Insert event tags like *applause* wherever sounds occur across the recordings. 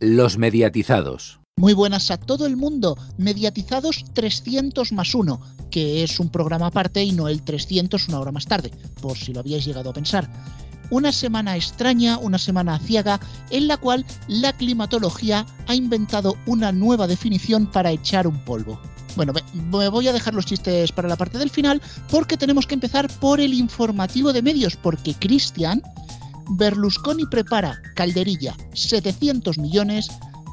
Los mediatizados. Muy buenas a todo el mundo. Mediatizados 300 más 1, que es un programa aparte y no el 300 una hora más tarde, por si lo habíais llegado a pensar. Una semana extraña, una semana ciega, en la cual la climatología ha inventado una nueva definición para echar un polvo. Bueno, me voy a dejar los chistes para la parte del final porque tenemos que empezar por el informativo de medios, porque Cristian, Berlusconi prepara calderilla 700 millones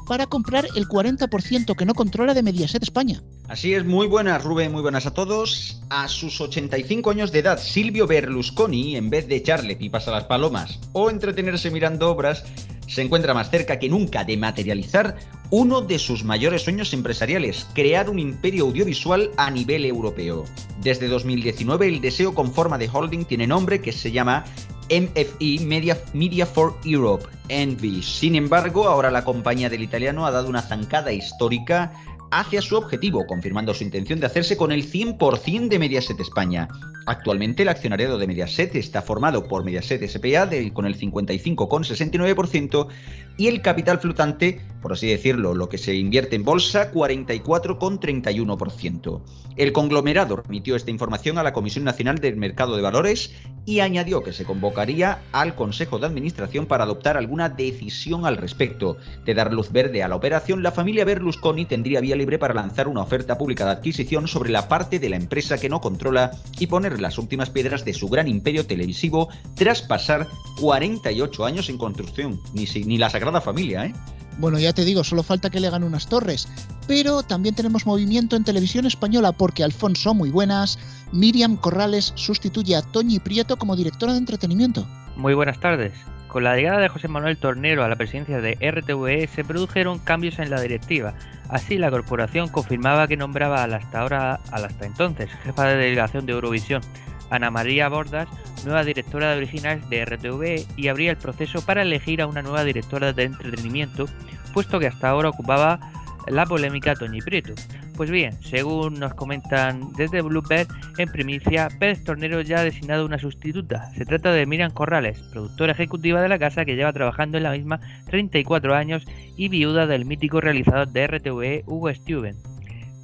para comprar el 40% que no controla de Mediaset España. Así es, muy buenas Rubén, muy buenas a todos. A sus 85 años de edad, Silvio Berlusconi, en vez de echarle pipas a las palomas o entretenerse mirando obras, se encuentra más cerca que nunca de materializar uno de sus mayores sueños empresariales, crear un imperio audiovisual a nivel europeo. Desde 2019 el deseo con forma de holding tiene nombre que se llama MFE Media, Media for Europe, Envy. Sin embargo, ahora la compañía del italiano ha dado una zancada histórica hacia su objetivo, confirmando su intención de hacerse con el 100% de Mediaset España. Actualmente el accionariado de Mediaset está formado por Mediaset SPA con el 55,69% y el capital flotante, por así decirlo, lo que se invierte en bolsa, 44,31%. El conglomerado remitió esta información a la Comisión Nacional del Mercado de Valores y añadió que se convocaría al Consejo de Administración para adoptar alguna decisión al respecto. De dar luz verde a la operación, la familia Berlusconi tendría vía libre para lanzar una oferta pública de adquisición sobre la parte de la empresa que no controla y poner las últimas piedras de su gran imperio televisivo tras pasar 48 años en construcción. Ni, ni la Sagrada Familia, ¿eh? Bueno, ya te digo, solo falta que le hagan unas torres. Pero también tenemos movimiento en televisión española porque Alfonso, muy buenas, Miriam Corrales sustituye a Toñi Prieto como directora de entretenimiento. Muy buenas tardes. Con la llegada de José Manuel Tornero a la presidencia de RTVE se produjeron cambios en la directiva. Así, la corporación confirmaba que nombraba al hasta ahora, al hasta entonces, jefa de delegación de Eurovisión, Ana María Bordas, nueva directora de originales de RTV y abría el proceso para elegir a una nueva directora de entretenimiento, puesto que hasta ahora ocupaba la polémica Toñi Prieto. Pues bien, según nos comentan desde Bluebird, en primicia, Pérez Tornero ya ha designado una sustituta. Se trata de Miriam Corrales, productora ejecutiva de la casa que lleva trabajando en la misma 34 años y viuda del mítico realizador de RTV Hugo Stuben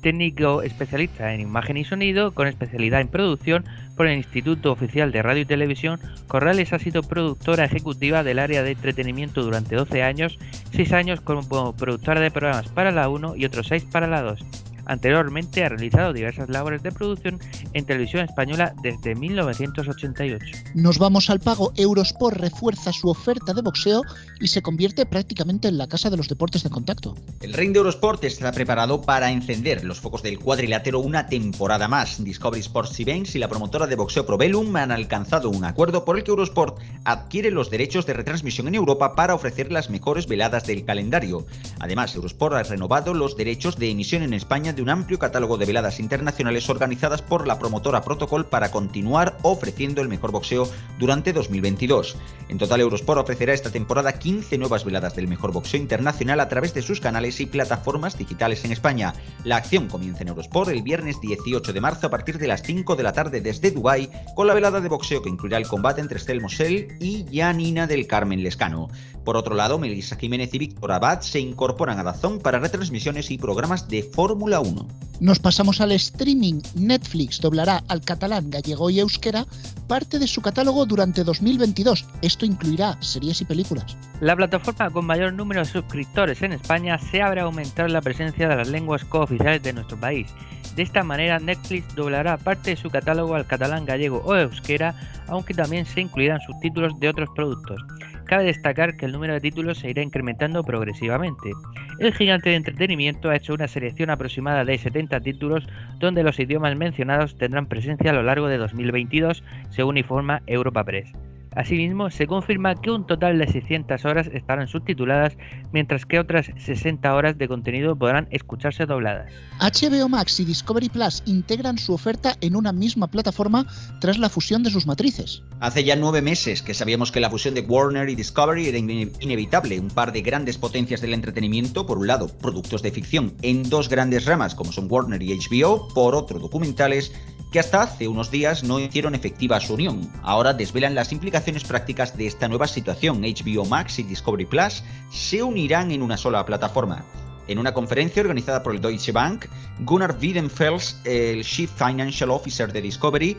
técnico especialista en imagen y sonido, con especialidad en producción por el Instituto Oficial de Radio y Televisión, Corrales ha sido productora ejecutiva del área de entretenimiento durante 12 años, 6 años como productora de programas para la 1 y otros 6 para la 2. Anteriormente ha realizado diversas labores de producción en televisión española desde 1988. Nos vamos al pago. Eurosport refuerza su oferta de boxeo y se convierte prácticamente en la casa de los deportes de contacto. El ring de Eurosport está preparado para encender los focos del cuadrilátero una temporada más. Discovery Sports Events y la promotora de boxeo Probellum han alcanzado un acuerdo por el que Eurosport adquiere los derechos de retransmisión en Europa para ofrecer las mejores veladas del calendario. Además, Eurosport ha renovado los derechos de emisión en España de un amplio catálogo de veladas internacionales organizadas por la promotora Protocol para continuar ofreciendo el mejor boxeo durante 2022. En total, Eurosport ofrecerá esta temporada 15 nuevas veladas del mejor boxeo internacional a través de sus canales y plataformas digitales en España. La acción comienza en Eurosport el viernes 18 de marzo a partir de las 5 de la tarde desde Dubái con la velada de boxeo que incluirá el combate entre Estel Mosel y Janina del Carmen Lescano. Por otro lado, Melissa Jiménez y Víctor Abad se incorporan a Dazón para retransmisiones y programas de Fórmula 1. Nos pasamos al streaming. Netflix doblará al catalán, gallego y euskera parte de su catálogo durante 2022. Esto incluirá series y películas. La plataforma con mayor número de suscriptores en España se abre a aumentar la presencia de las lenguas cooficiales de nuestro país. De esta manera, Netflix doblará parte de su catálogo al catalán, gallego o euskera, aunque también se incluirán subtítulos de otros productos. Cabe destacar que el número de títulos se irá incrementando progresivamente. El gigante de entretenimiento ha hecho una selección aproximada de 70 títulos donde los idiomas mencionados tendrán presencia a lo largo de 2022, según informa Europa Press. Asimismo, se confirma que un total de 600 horas estarán subtituladas, mientras que otras 60 horas de contenido podrán escucharse dobladas. HBO Max y Discovery Plus integran su oferta en una misma plataforma tras la fusión de sus matrices. Hace ya nueve meses que sabíamos que la fusión de Warner y Discovery era inevitable, un par de grandes potencias del entretenimiento, por un lado, productos de ficción en dos grandes ramas como son Warner y HBO, por otro, documentales que hasta hace unos días no hicieron efectiva su unión. Ahora desvelan las implicaciones prácticas de esta nueva situación. HBO Max y Discovery Plus se unirán en una sola plataforma. En una conferencia organizada por el Deutsche Bank, Gunnar Wiedenfels, el Chief Financial Officer de Discovery,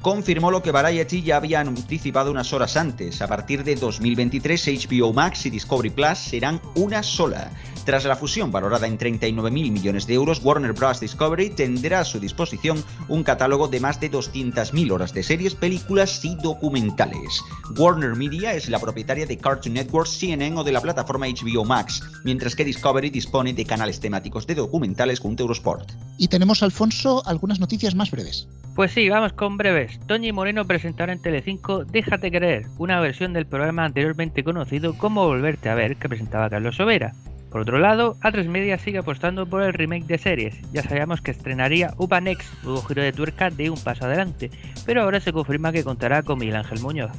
confirmó lo que Variety ya había anticipado unas horas antes. A partir de 2023, HBO Max y Discovery Plus serán una sola. Tras la fusión valorada en 39.000 millones de euros, Warner Bros. Discovery tendrá a su disposición un catálogo de más de 200.000 horas de series, películas y documentales. Warner Media es la propietaria de Cartoon Network, CNN o de la plataforma HBO Max, mientras que Discovery dispone de canales temáticos de documentales junto a Eurosport. Y tenemos, Alfonso, algunas noticias más breves. Pues sí, vamos con breves. Toñi Moreno presentará en Telecinco Déjate querer, una versión del programa anteriormente conocido como Volverte a ver que presentaba Carlos Sobera. Por otro lado, A3 Media sigue apostando por el remake de series. Ya sabíamos que estrenaría Upa Next, nuevo giro de tuerca de un paso adelante, pero ahora se confirma que contará con Miguel Ángel Muñoz.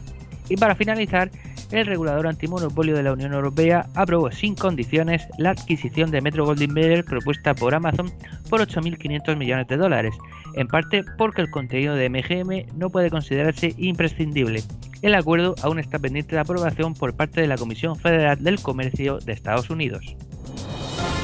Y para finalizar, el regulador antimonopolio de la Unión Europea aprobó sin condiciones la adquisición de Metro Goldwyn Mayer propuesta por Amazon por 8.500 millones de dólares, en parte porque el contenido de MGM no puede considerarse imprescindible. El acuerdo aún está pendiente de aprobación por parte de la Comisión Federal del Comercio de Estados Unidos.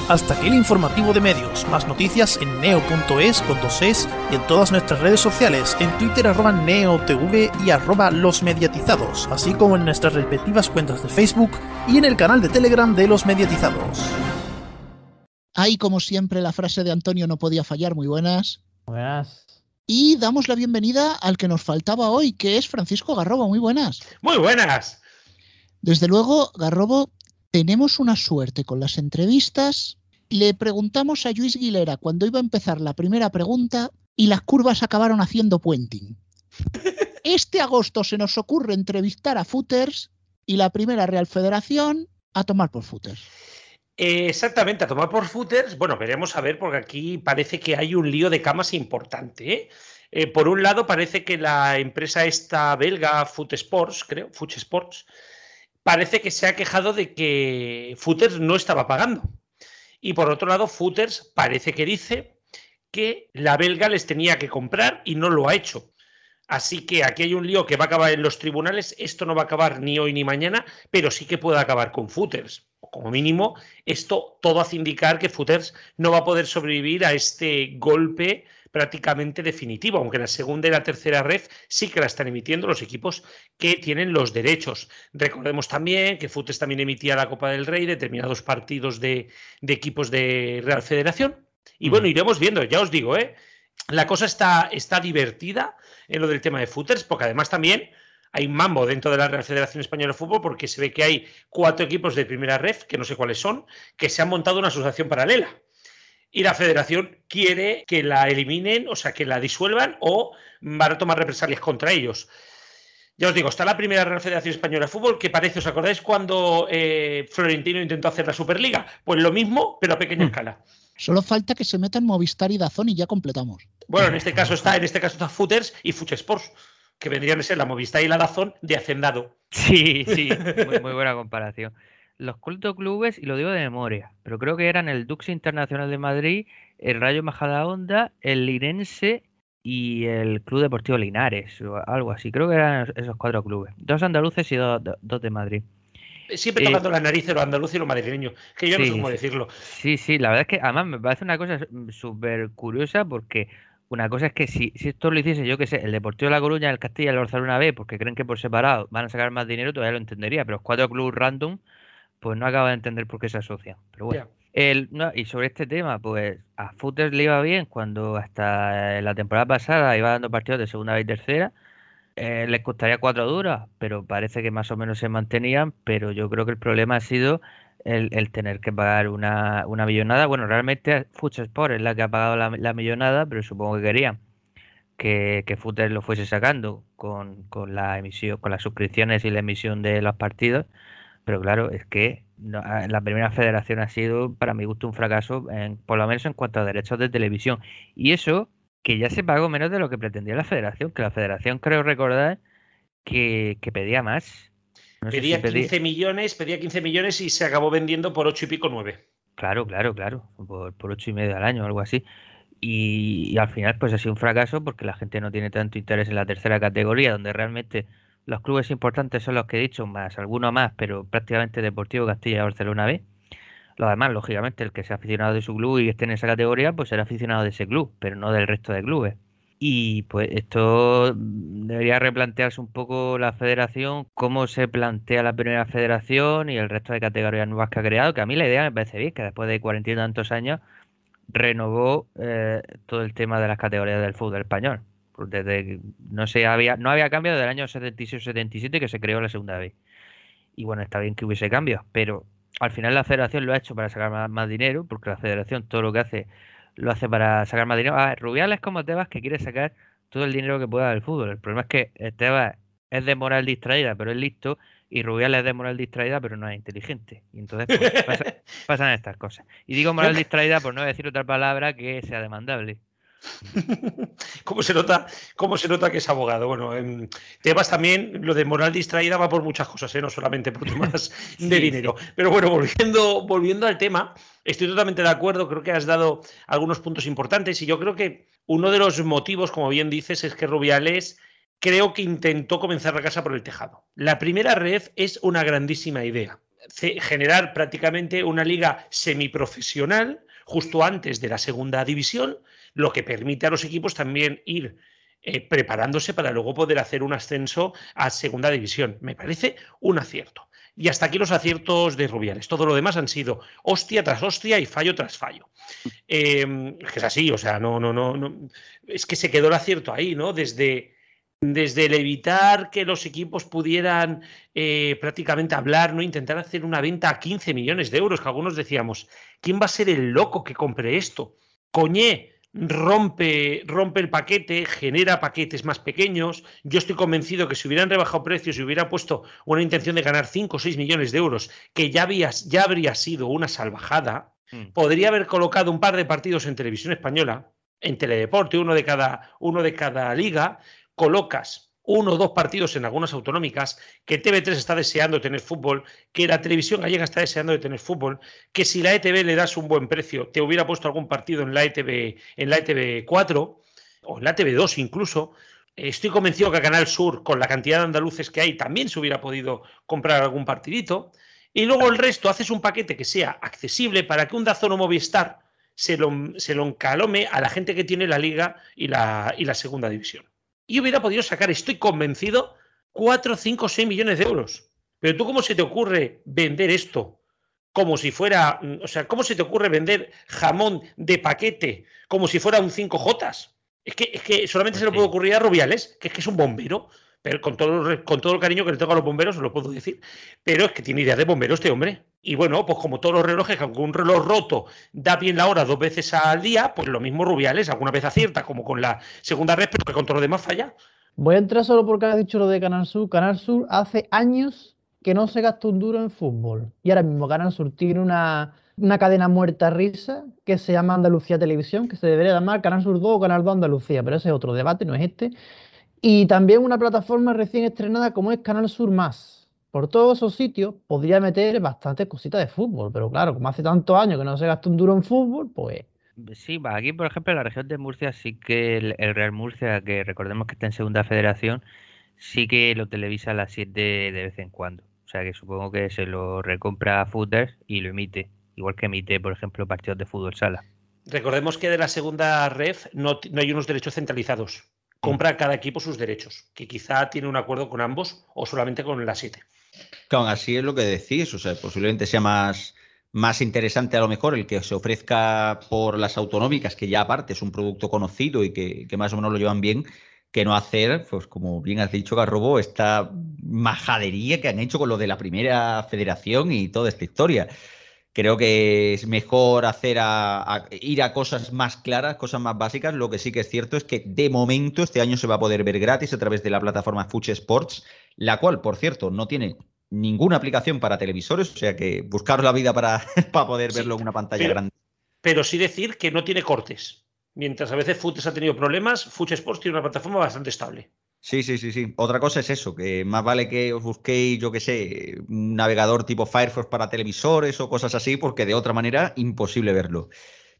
Hasta aquí el informativo de medios. Más noticias en neo.es con dos es y en todas nuestras redes sociales, en Twitter arroba neotv y arroba los mediatizados, así como en nuestras respectivas cuentas de Facebook y en el canal de Telegram de los mediatizados. Ahí, como siempre, la frase de Antonio no podía fallar. Muy buenas. Buenas. Y damos la bienvenida al que nos faltaba hoy, que es Francisco Garrobo. Muy buenas. Muy buenas. Desde luego, Garrobo, tenemos una suerte con las entrevistas. Le preguntamos a Luis Guilera cuando iba a empezar la primera pregunta y las curvas acabaron haciendo puenting. *laughs* Este agosto se nos ocurre entrevistar a Footers y la primera Real Federación a tomar por Footers. Eh, exactamente, a tomar por footers. Bueno, veremos a ver, porque aquí parece que hay un lío de camas importante. ¿eh? Eh, por un lado, parece que la empresa esta belga, Foot Sports, creo, Foot Sports, parece que se ha quejado de que Footers no estaba pagando. Y por otro lado, Footers parece que dice que la belga les tenía que comprar y no lo ha hecho. Así que aquí hay un lío que va a acabar en los tribunales. Esto no va a acabar ni hoy ni mañana, pero sí que puede acabar con Footers. Como mínimo, esto todo hace indicar que Footers no va a poder sobrevivir a este golpe prácticamente definitivo, aunque en la segunda y la tercera red sí que la están emitiendo los equipos que tienen los derechos. Recordemos también que Footers también emitía la Copa del Rey, determinados partidos de, de equipos de Real Federación. Y bueno, iremos viendo, ya os digo, ¿eh? la cosa está, está divertida en lo del tema de footers, porque además también hay mambo dentro de la Real Federación Española de Fútbol, porque se ve que hay cuatro equipos de primera ref, que no sé cuáles son, que se han montado una asociación paralela. Y la federación quiere que la eliminen, o sea, que la disuelvan o van a tomar represalias contra ellos. Ya os digo, está la primera Real Federación Española de Fútbol, que parece, ¿os acordáis cuando eh, Florentino intentó hacer la Superliga? Pues lo mismo, pero a pequeña Mm. escala. Solo falta que se metan Movistar y Dazón y ya completamos. Bueno, en este caso está, en este caso está Footers y Fuch Sports, que vendrían a ser la Movistar y la Dazón de Hacendado. Sí, sí, *laughs* muy, muy buena comparación. Los culto clubes, y lo digo de memoria, pero creo que eran el Dux Internacional de Madrid, el Rayo Majadahonda, el Linense y el Club Deportivo Linares, o algo así. Creo que eran esos cuatro clubes. Dos andaluces y dos, dos de Madrid. Siempre Eh, tocando la nariz de lo andaluz y lo madrileño, que yo no sí, sé cómo decirlo. Sí, sí, la verdad es que además me parece una cosa súper curiosa porque una cosa es que si, si esto lo hiciese, yo que sé, el Deportivo de La Coruña, el Castilla y el Barcelona B, porque creen que por separado van a sacar más dinero, todavía lo entendería, pero los cuatro clubes random, pues no acabo de entender por qué se asocian. Pero bueno. El, no, y sobre este tema, pues a Footers le iba bien cuando hasta la temporada pasada iba dando partidos de segunda y tercera. Eh, les costaría cuatro duras, pero parece que más o menos se mantenían. Pero yo creo que el problema ha sido el, el tener que pagar una, una millonada. Bueno, realmente Future Sport es la que ha pagado la, la millonada, pero supongo que querían que, que Footers lo fuese sacando con, con la emisión, con las suscripciones y la emisión de los partidos. Pero claro, es que no- a- la primera federación ha sido, para mi gusto, un fracaso, en, por lo menos en cuanto a derechos de televisión. Y eso que ya se pagó menos de lo que pretendía la federación, que la federación creo recordar que, que pedía más. No si Pedía pedí- 15 millones, pedía 15 millones y se acabó vendiendo por 8 y pico 9. Claro, claro, claro, por, por ocho y medio al año, algo así. Y, al final pues ha sido un fracaso porque la gente no tiene tanto interés en la tercera categoría, donde realmente los clubes importantes son los que he dicho, más algunos más, pero prácticamente Deportivo Castilla y Barcelona B. Lo demás, lógicamente, el que sea aficionado de su club y esté en esa categoría, pues será aficionado de ese club, pero no del resto de clubes. Y pues esto debería replantearse un poco la federación, cómo se plantea la primera federación y el resto de categorías nuevas que ha creado, que a mí la idea me parece bien, que después de cuarenta y tantos años renovó eh, todo el tema de las categorías del fútbol español. Desde no se había, no había cambio desde el año 76-77 que se creó la segunda vez. Y bueno, está bien que hubiese cambios, pero al final la federación lo ha hecho para sacar más dinero, porque la federación todo lo que hace lo hace para sacar más dinero. Ah, Rubiales como Tebas que quiere sacar todo el dinero que pueda del fútbol. El problema es que Tebas es de moral distraída, pero es listo, y Rubiales es de moral distraída, pero no es inteligente. Y entonces pues, *laughs* pasan estas cosas. Y digo moral distraída por no decir otra palabra que sea demandable. *laughs* ¿Cómo se nota, cómo se nota que es abogado? Bueno, en Tebas también, lo de moral distraída va por muchas cosas, ¿eh? no solamente por temas *laughs* de dinero. Pero bueno, volviendo, volviendo al tema, estoy totalmente de acuerdo, creo que has dado algunos puntos importantes y yo creo que uno de los motivos, como bien dices, es que Rubiales creo que intentó comenzar la casa por el tejado. La primera red es una grandísima idea, generar prácticamente una liga semiprofesional justo antes de la segunda división, lo que permite a los equipos también ir eh, preparándose para luego poder hacer un ascenso a segunda división. Me parece un acierto. Y hasta aquí los aciertos de Rubiales. Todo lo demás han sido hostia tras hostia y fallo tras fallo. Em, es así, o sea, no, no, no, no. Es que se quedó el acierto ahí, ¿no? Desde, desde el evitar que los equipos pudieran eh, prácticamente hablar, no intentar hacer una venta a 15 millones de euros, que algunos decíamos, ¿quién va a ser el loco que compre esto? Coñé, rompe, rompe el paquete, genera paquetes más pequeños. Yo estoy convencido que si hubieran rebajado precios y hubiera puesto una intención de ganar 5 o 6 millones de euros, que ya, ya habría sido una salvajada, mm. podría haber colocado un par de partidos en televisión española, en Teledeporte, uno de cada, uno de cada liga, colocas uno o dos partidos en algunas autonómicas, que TV3 está deseando tener fútbol, que la televisión gallega está deseando de tener fútbol, que si la ETV le das un buen precio, te hubiera puesto algún partido en la ETV, en la ETV 4 o en la ETV 2 incluso. Estoy convencido que a Canal Sur, con la cantidad de andaluces que hay, también se hubiera podido comprar algún partidito. Y luego el resto, haces un paquete que sea accesible para que un Dazón o Movistar se lo, se lo encalome a la gente que tiene la Liga y la, y la Segunda División y hubiera podido sacar, estoy convencido, 4, 5, 6 millones de euros. Pero tú, ¿cómo se te ocurre vender esto? Como si fuera, mm, o sea, ¿cómo se te ocurre vender jamón de paquete como si fuera un 5J? Es que, es que solamente se lo puede ocurrir a Rubiales, que es que es un bombero. Pero con todo, con todo el cariño que le tengo a los bomberos, os lo puedo decir. Pero es que tiene idea de bombero este hombre. Y bueno, pues como todos los relojes, que aunque un reloj roto da bien la hora dos veces al día, pues lo mismo Rubiales, alguna vez acierta, como con la segunda red, pero que con todo lo demás falla. Voy a entrar solo porque has dicho lo de Canal Sur. Canal Sur hace años que no se gasta un duro en fútbol. Y ahora mismo Canal Sur tiene una, una cadena muerta risa que se llama Andalucía Televisión, que se debería llamar Canal Sur 2 o Canal 2 Andalucía, pero ese es otro debate, no es este. Y también una plataforma recién estrenada como es Canal Sur Más por todos esos sitios podría meter bastantes cositas de fútbol, pero claro, como hace tantos años que no se gasta un duro en fútbol, pues... Sí, aquí por ejemplo en la región de Murcia sí que el, Real Murcia, que recordemos que está en segunda federación, sí que lo televisa a las 7 de vez en cuando. O sea que supongo que se lo recompra a Footers y lo emite, igual que emite, por ejemplo, partidos de fútbol sala. Recordemos que de la segunda red no, no hay unos derechos centralizados. Compra cada equipo sus derechos, que quizá tiene un acuerdo con ambos o solamente con la 7. Claro, así es lo que decís, o sea, posiblemente sea más, más interesante a lo mejor el que se ofrezca por las autonómicas, que ya aparte es un producto conocido y que, más o menos lo llevan bien, que no hacer, pues como bien has dicho, Garrobo, esta majadería que han hecho con lo de la primera federación y toda esta historia. Creo que es mejor hacer ir a cosas más claras, cosas más básicas. Lo que sí que es cierto es que de momento este año se va a poder ver gratis a través de la plataforma Fuche Sports, la cual, por cierto, no tiene ninguna aplicación para televisores, o sea que buscaros la vida para, *laughs* para poder verlo en una pantalla grande. Pero sí decir que no tiene cortes. Mientras a veces Fuches ha tenido problemas, Fuche Sports tiene una plataforma bastante estable. Sí, sí, sí, sí. Otra cosa es eso, que más vale que os busquéis, yo qué sé, un navegador tipo Firefox para televisores o cosas así, porque de otra manera imposible verlo.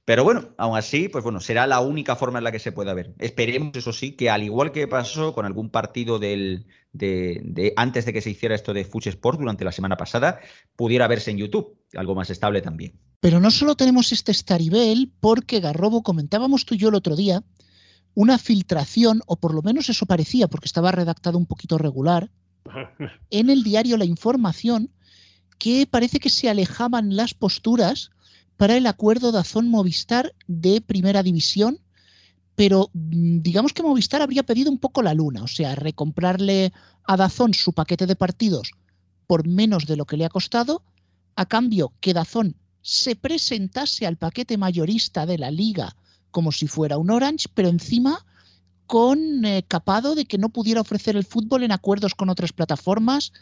Pero bueno, aún así, pues bueno, será la única forma en la que se pueda ver. Esperemos, eso sí, que al igual que pasó con algún partido del, de, antes de que se hiciera esto de Fuch Sport durante la semana pasada, pudiera verse en YouTube, algo más estable también. Pero no solo tenemos este Staribel, porque Garrobo, comentábamos tú y yo el otro día, una filtración, o por lo menos eso parecía, porque estaba redactado un poquito regular, *laughs* en el diario La Información, que parece que se alejaban las posturas para el acuerdo de Azón Movistar de Primera División, pero mm, digamos que Movistar habría pedido un poco la luna, o sea, recomprarle a Dazón su paquete de partidos por menos de lo que le ha costado, a cambio que Dazón se presentase al paquete mayorista de la liga como si fuera un Orange, pero encima con eh, capado de que no pudiera ofrecer el fútbol en acuerdos con otras plataformas.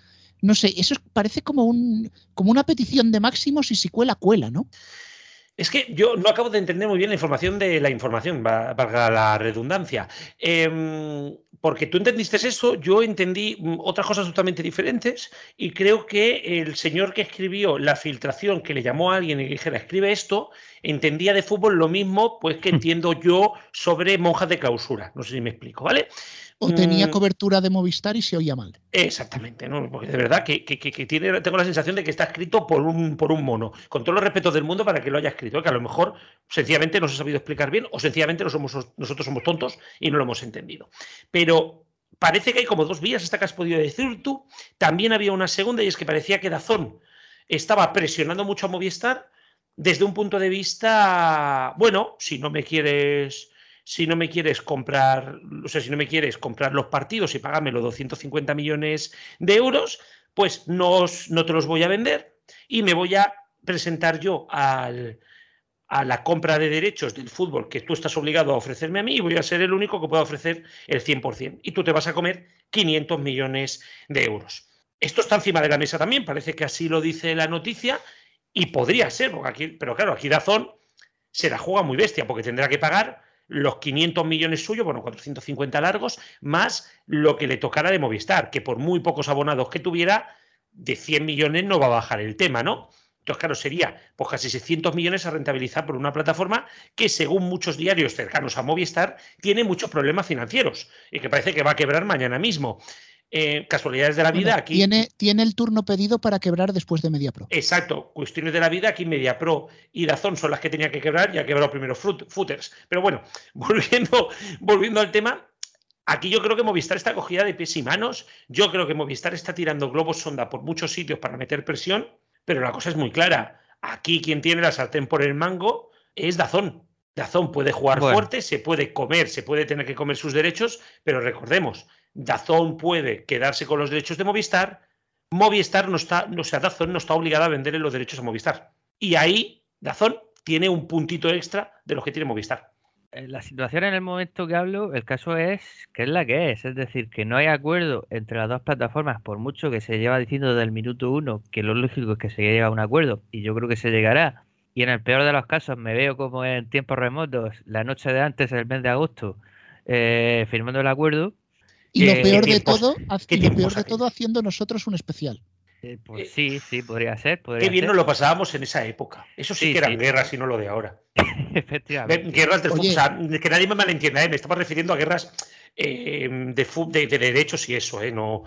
No sé, eso parece como, un, como una petición de máximos y si cuela, cuela, ¿no? Es que yo no acabo de entender muy bien la información de la información, valga la redundancia. Em, porque tú entendiste eso, yo entendí mm, otras cosas totalmente diferentes y creo que el señor que escribió la filtración, que le llamó a alguien y le dijera, escribe esto, entendía de fútbol lo mismo pues que entiendo yo sobre monjas de clausura. No sé si me explico, ¿vale? O tenía mm. cobertura de Movistar y se oía mal. Exactamente, ¿no? porque de verdad que, tiene, tengo la sensación de que está escrito por un, por un mono, con todos los respetos del mundo para que lo haya escrito, que a lo mejor sencillamente no se ha sabido explicar bien o sencillamente no somos, nosotros somos tontos y no lo hemos entendido. Pero parece que hay como dos vías, esta que has podido decir tú. También había una segunda y es que parecía que Dazón estaba presionando mucho a Movistar desde un punto de vista, bueno, si no me quieres si no me quieres comprar, o sea, si no me quieres comprar los partidos y pagarme los 250 millones de euros, pues no, no te los voy a vender y me voy a presentar yo al, a la compra de derechos del fútbol que tú estás obligado a ofrecerme a mí y voy a ser el único que pueda ofrecer el 100%. Y tú te vas a comer 500 millones de euros. Esto está encima de la mesa también, parece que así lo dice la noticia y podría ser, porque aquí, pero claro, aquí Dazón se la juega muy bestia porque tendrá que pagar los 500 millones suyos, bueno, 450 largos, más lo que le tocara de Movistar, que por muy pocos abonados que tuviera, de 100 millones no va a bajar el tema, ¿no? Entonces, claro, sería pues casi 600 millones a rentabilizar por una plataforma que, según muchos diarios cercanos a Movistar, tiene muchos problemas financieros y que parece que va a quebrar mañana mismo. Eh, casualidades de la vida aquí. Tiene, tiene el turno pedido para quebrar después de MediaPro. Exacto, cuestiones de la vida, aquí MediaPro y Dazón son las que tenía que quebrar, ya quebrado primero Footers. Pero bueno, *laughs* volviendo, volviendo al tema, Aquí yo creo que Movistar está cogida de pies y manos. Yo creo que Movistar está tirando globos sonda por muchos sitios para meter presión, pero la cosa es muy clara. Aquí quien tiene la sartén por el mango es Dazón. Dazón puede jugar fuerte, se puede comer, se puede tener que comer sus derechos, pero recordemos, Dazón puede quedarse con los derechos de Movistar, Movistar no está, o sea, Dazón no está obligado a venderle los derechos a Movistar. Y ahí Dazón tiene un puntito extra de lo que tiene Movistar. Eh, la situación en el momento que hablo, el caso es que es la que es, es decir, que no hay acuerdo entre las dos plataformas, por mucho que se lleva diciendo desde el minuto uno que lo lógico es que se llegue a un acuerdo, y yo creo que se llegará. Y en el peor de los casos me veo como en tiempos remotos, la noche de antes del mes de agosto, eh, firmando el acuerdo, y lo peor de todo, peor de todo haciendo nosotros un especial. Eh, pues sí, sí, podría ser. Qué bien nos lo pasábamos en esa época. Eso sí, que eran guerras y no lo de ahora. *laughs* Efectivamente. Guerras del fútbol. O sea, que nadie me malentienda, ¿eh? me estaba refiriendo a guerras eh, de, de, derechos y eso, ¿eh? No.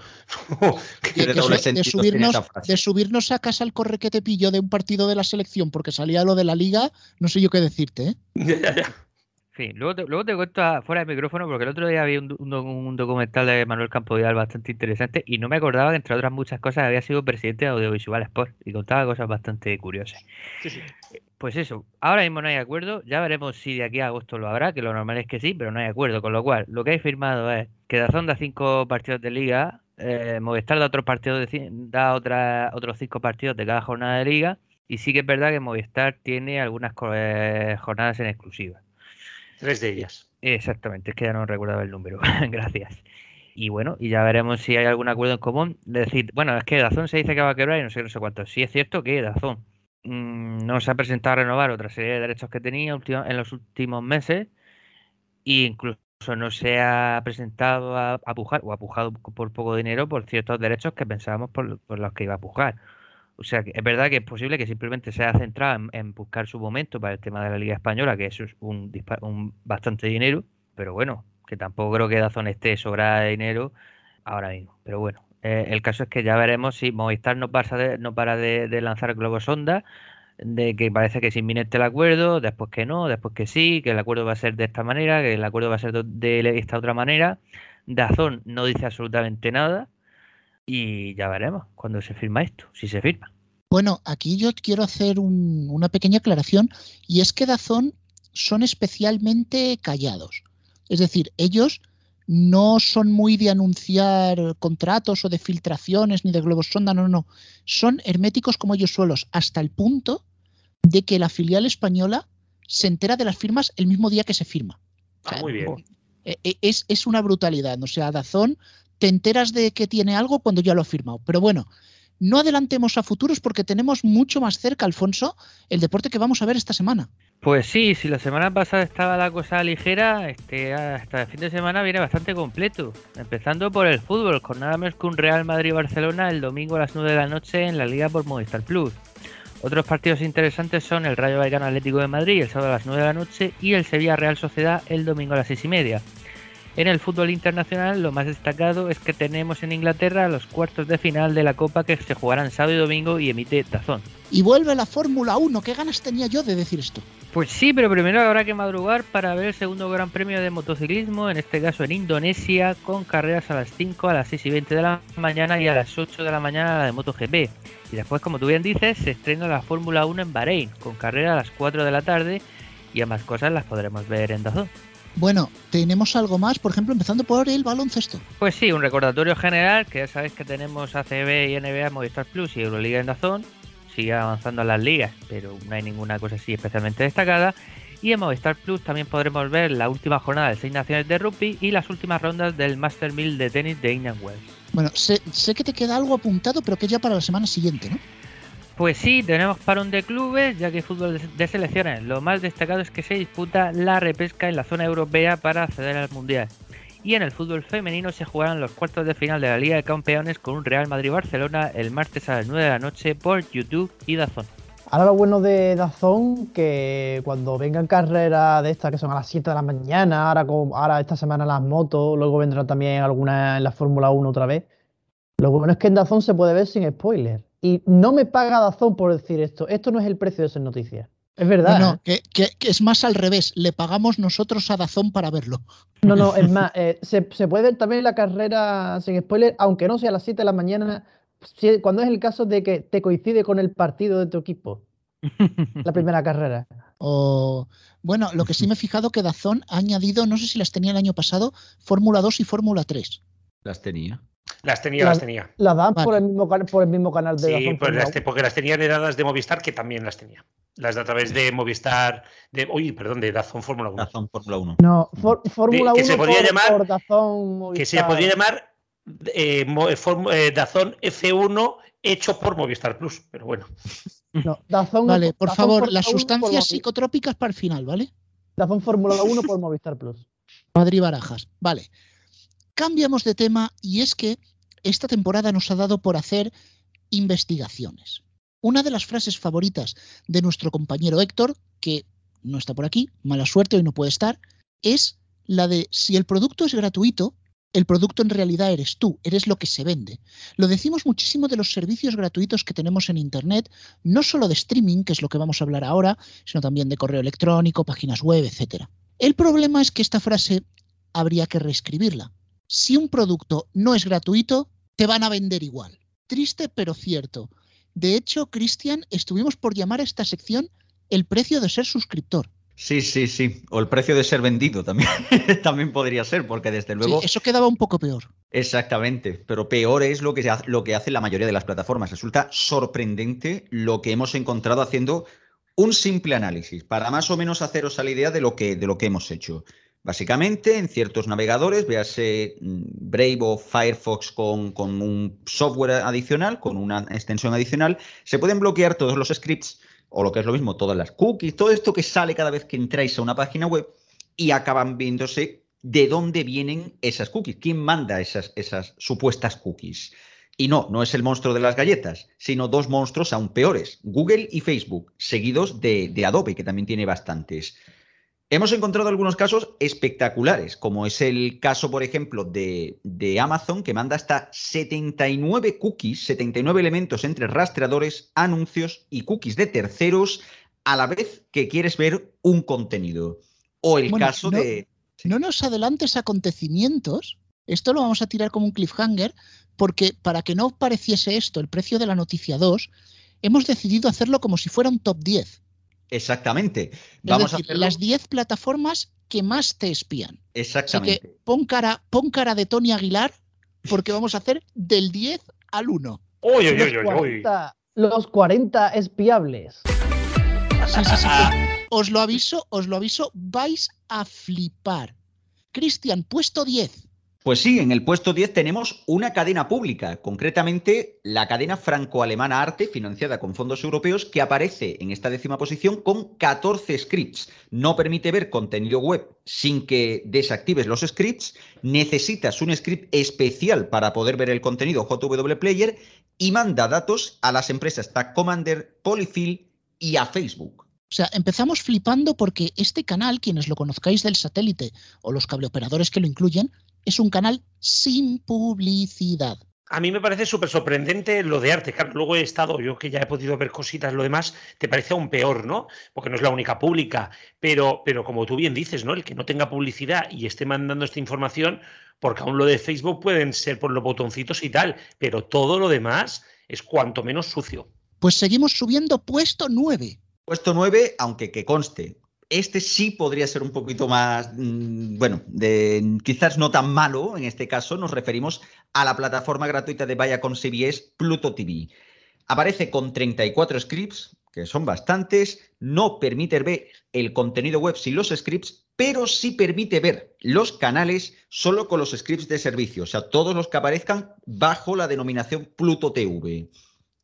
*laughs* de, subirnos, de subirnos a casa al corre que te pillo de un partido de la selección porque salía lo de la liga, no sé yo qué decirte, ¿eh? *laughs* ya luego te, luego te cuento fuera del micrófono porque el otro día había un, documental de Manuel Campodal bastante interesante y no me acordaba que entre otras muchas cosas había sido presidente de Audiovisual Sport y contaba cosas bastante curiosas. Pues eso, ahora mismo no hay acuerdo, ya veremos si de aquí a agosto lo habrá, que lo normal es que sí, pero no hay acuerdo, con lo cual lo que hay firmado es que Dazón da cinco partidos de liga, eh, Movistar da otros partidos de, da otra, otros cinco partidos de cada jornada de liga y sí que es verdad que Movistar tiene algunas eh, jornadas en exclusiva. Tres de ellas. Exactamente, es que ya no recuerdo el número. *laughs* Gracias. Y bueno, y ya veremos si hay algún acuerdo en común. decir, bueno, es que Dazón se dice que va a quebrar y no sé, no sé cuánto. Sí es cierto que Dazón mm, no se ha presentado a renovar otra serie de derechos que tenía en los últimos meses e incluso no se ha presentado a, pujar o ha pujado por poco dinero por ciertos derechos que pensábamos por, los que iba a pujar. O sea, es verdad que es posible que simplemente se haya centrado en, buscar su momento para el tema de la Liga Española, que eso es un, un bastante dinero, pero bueno, que tampoco creo que Dazón esté sobrada de dinero ahora mismo. Pero bueno, eh, el caso es que ya veremos si Movistar no, pasa de, no para de, de lanzar globos sonda, de que parece que es inminente el acuerdo, después que no, después que sí, que el acuerdo va a ser de esta manera, que el acuerdo va a ser de esta otra manera. Dazón no dice absolutamente nada y ya veremos cuando se firma esto, si se firma. Bueno, aquí yo quiero hacer una pequeña aclaración y es que Dazón son especialmente callados. Es decir, ellos no son muy de anunciar contratos o de filtraciones ni de globos sonda, no, no, no. Son herméticos como ellos solos, hasta el punto de que la filial española se entera de las firmas el mismo día que se firma. Ah, muy bien. Eh, eh, es, es, una brutalidad. O sea, Dazón te enteras de que tiene algo cuando ya lo ha firmado. Pero bueno, no adelantemos a futuros porque tenemos mucho más cerca, Alfonso, el deporte que vamos a ver esta semana. Pues sí, si la semana pasada estaba la cosa ligera, este hasta el fin de semana viene bastante completo. Empezando por el fútbol, con nada menos que un Real Madrid-Barcelona el domingo a las 9 de la noche en la Liga por Movistar Plus. Otros partidos interesantes son el Rayo Vallecano Atlético de Madrid el sábado a las 9 de la noche y el Sevilla Real Sociedad el domingo a las 6 y media. En el fútbol internacional, lo más destacado es que tenemos en Inglaterra los cuartos de final de la Copa que se jugarán sábado y domingo y emite Tazón. Y vuelve la Fórmula 1, ¿qué ganas tenía yo de decir esto? Pues sí, pero primero habrá que madrugar para ver el segundo Gran Premio de motociclismo, en este caso en Indonesia, con carreras a las 5, a las 6 y 20 de la mañana y a las 8 de la mañana la de MotoGP. Y después, como tú bien dices, se estrena la Fórmula 1 en Bahrein, con carrera a las 4 de la tarde y ambas cosas las podremos ver en Dazón. Bueno, tenemos algo más, por ejemplo, empezando por el baloncesto. Pues sí, un recordatorio general, que ya sabéis que tenemos ACB y NBA Movistar Plus y Euroliga en Dazón. Sigue avanzando las ligas, pero no hay ninguna cosa así especialmente destacada. Y en Movistar Plus también podremos ver la última jornada de seis naciones de rugby y las últimas rondas del Master 1000 de tenis de Indian Wells. Bueno, sé, sé que te queda algo apuntado, pero que ya para la semana siguiente, ¿no? Pues sí, tenemos parón de clubes, ya que fútbol de selecciones. Lo más destacado es que se disputa la repesca en la zona europea para acceder al Mundial. Y en el fútbol femenino se jugarán los cuartos de final de la Liga de Campeones con un Real Madrid-Barcelona el martes a las 9 de la noche por YouTube y Dazón. Ahora lo bueno de Dazón, que cuando vengan carreras de estas que son a las 7 de la mañana, ahora, ahora esta semana las motos, luego vendrán también algunas en la Fórmula 1 otra vez. Lo bueno es que en Dazón se puede ver sin spoiler. Y no me paga Dazón por decir esto. Esto no es el precio de ser noticia. Es verdad. No, ¿eh? que, es más al revés. Le pagamos nosotros a Dazón para verlo. No, no, es más. Eh, se, puede ver también la carrera sin spoiler, aunque no sea a las 7 de la mañana, cuando es el caso de que te coincide con el partido de tu equipo. *laughs* la primera carrera. O, bueno, lo que sí me he fijado que Dazón ha añadido, no sé si las tenía el año pasado, Fórmula 2 y Fórmula 3. Las tenía. Las tenía, las tenía. Las dan por, el mismo, por el mismo canal de Sí, pues las, porque las tenían heredadas de Movistar, que también las tenía. Las de a través de Movistar, de, uy, perdón, de Dazón Fórmula 1. Dazón Fórmula 1. No, Fórmula 1 que se podía llamar, Dazón Movistar. Que se podría llamar eh, eh, Dazón F1 hecho por Movistar Plus, pero bueno. *laughs* No, Dazón, vale, por favor, las sustancias psicotrópicas para el final, ¿vale? Dazón Fórmula 1 por Movistar Plus. Madrid Barajas, vale. Cambiamos de tema y es que esta temporada nos ha dado por hacer investigaciones. Una de las frases favoritas de nuestro compañero Héctor, que no está por aquí, mala suerte, hoy no puede estar, es la de si el producto es gratuito, el producto en realidad eres tú, eres lo que se vende. Lo decimos muchísimo de los servicios gratuitos que tenemos en Internet, no solo de streaming, que es lo que vamos a hablar ahora, sino también de correo electrónico, páginas web, etc. El problema es que esta frase habría que reescribirla si un producto no es gratuito, te van a vender igual. Triste pero cierto. De hecho, Cristian, estuvimos por llamar a esta sección el precio de ser suscriptor. Sí, sí, sí. O el precio de ser vendido también, *laughs* también podría ser, porque desde luego. Sí, eso quedaba un poco peor. Exactamente, pero peor es lo que, lo que hace la mayoría de las plataformas. Resulta sorprendente lo que hemos encontrado haciendo un simple análisis, para más o menos haceros a la idea de lo que, de lo que hemos hecho. Básicamente, en ciertos navegadores, véase mm, Brave o Firefox con, un software adicional, con una extensión adicional, se pueden bloquear todos los scripts, o lo que es lo mismo, todas las cookies, todo esto que sale cada vez que entráis a una página web y acaban viéndose de dónde vienen esas cookies, quién manda esas, esas supuestas cookies. Y no, no es el monstruo de las galletas, sino dos monstruos aún peores, Google y Facebook, seguidos de, de Adobe, que también tiene bastantes. Hemos encontrado algunos casos espectaculares, como es el caso, por ejemplo, de, de, Amazon, que manda hasta 79 cookies, 79 elementos entre rastreadores, anuncios y cookies de terceros a la vez que quieres ver un contenido. O el Bueno, caso no- de... No nos adelantes acontecimientos. Esto lo vamos a tirar como un cliffhanger, porque para que no pareciese esto el precio de la noticia 2, hemos decidido hacerlo como si fuera un top 10. Exactamente. Es Vamos decir, a hacerlo... las 10 plataformas que más te espían. Así Exactamente. que pon cara, pon cara de Tony Aguilar, porque vamos a hacer del 10 al 1. Uy, uy, Los uy. 40, los 40 espiables. Sí, sí, sí. os lo aviso, os lo aviso, vais a flipar. Cristian, puesto 10. Pues sí, en el puesto 10 tenemos una cadena pública, concretamente la cadena franco-alemana Arte, financiada con fondos europeos, que aparece en esta décima posición con 14 scripts. No permite ver contenido web sin que desactives los scripts. Necesitas un script especial para poder ver el contenido JW Player y manda datos a las empresas Tag Commander, Polyfill y a Facebook. O sea, empezamos flipando porque este canal, quienes lo conozcáis del satélite o los cableoperadores que lo incluyen, es un canal sin publicidad. A mí me parece súper sorprendente lo de arte. Claro, luego he estado, yo que ya he podido ver cositas, lo demás, te parece aún peor, ¿no? Porque no es la única pública. Pero, pero como tú bien dices, ¿no? El que no tenga publicidad y esté mandando esta información, porque aún lo de Facebook pueden ser por los botoncitos y tal, pero todo lo demás es cuanto menos sucio. Pues seguimos subiendo puesto 9. Puesto 9, aunque que conste, este sí podría ser un poquito más, mm, bueno, quizás no tan malo en este caso. Nos referimos a la plataforma gratuita de Viacom CBS, Pluto TV. Aparece con 34 scripts, que son bastantes. No permite ver el contenido web sin los scripts, pero sí permite ver los canales solo con los scripts de servicio. O sea, todos los que aparezcan bajo la denominación Pluto TV.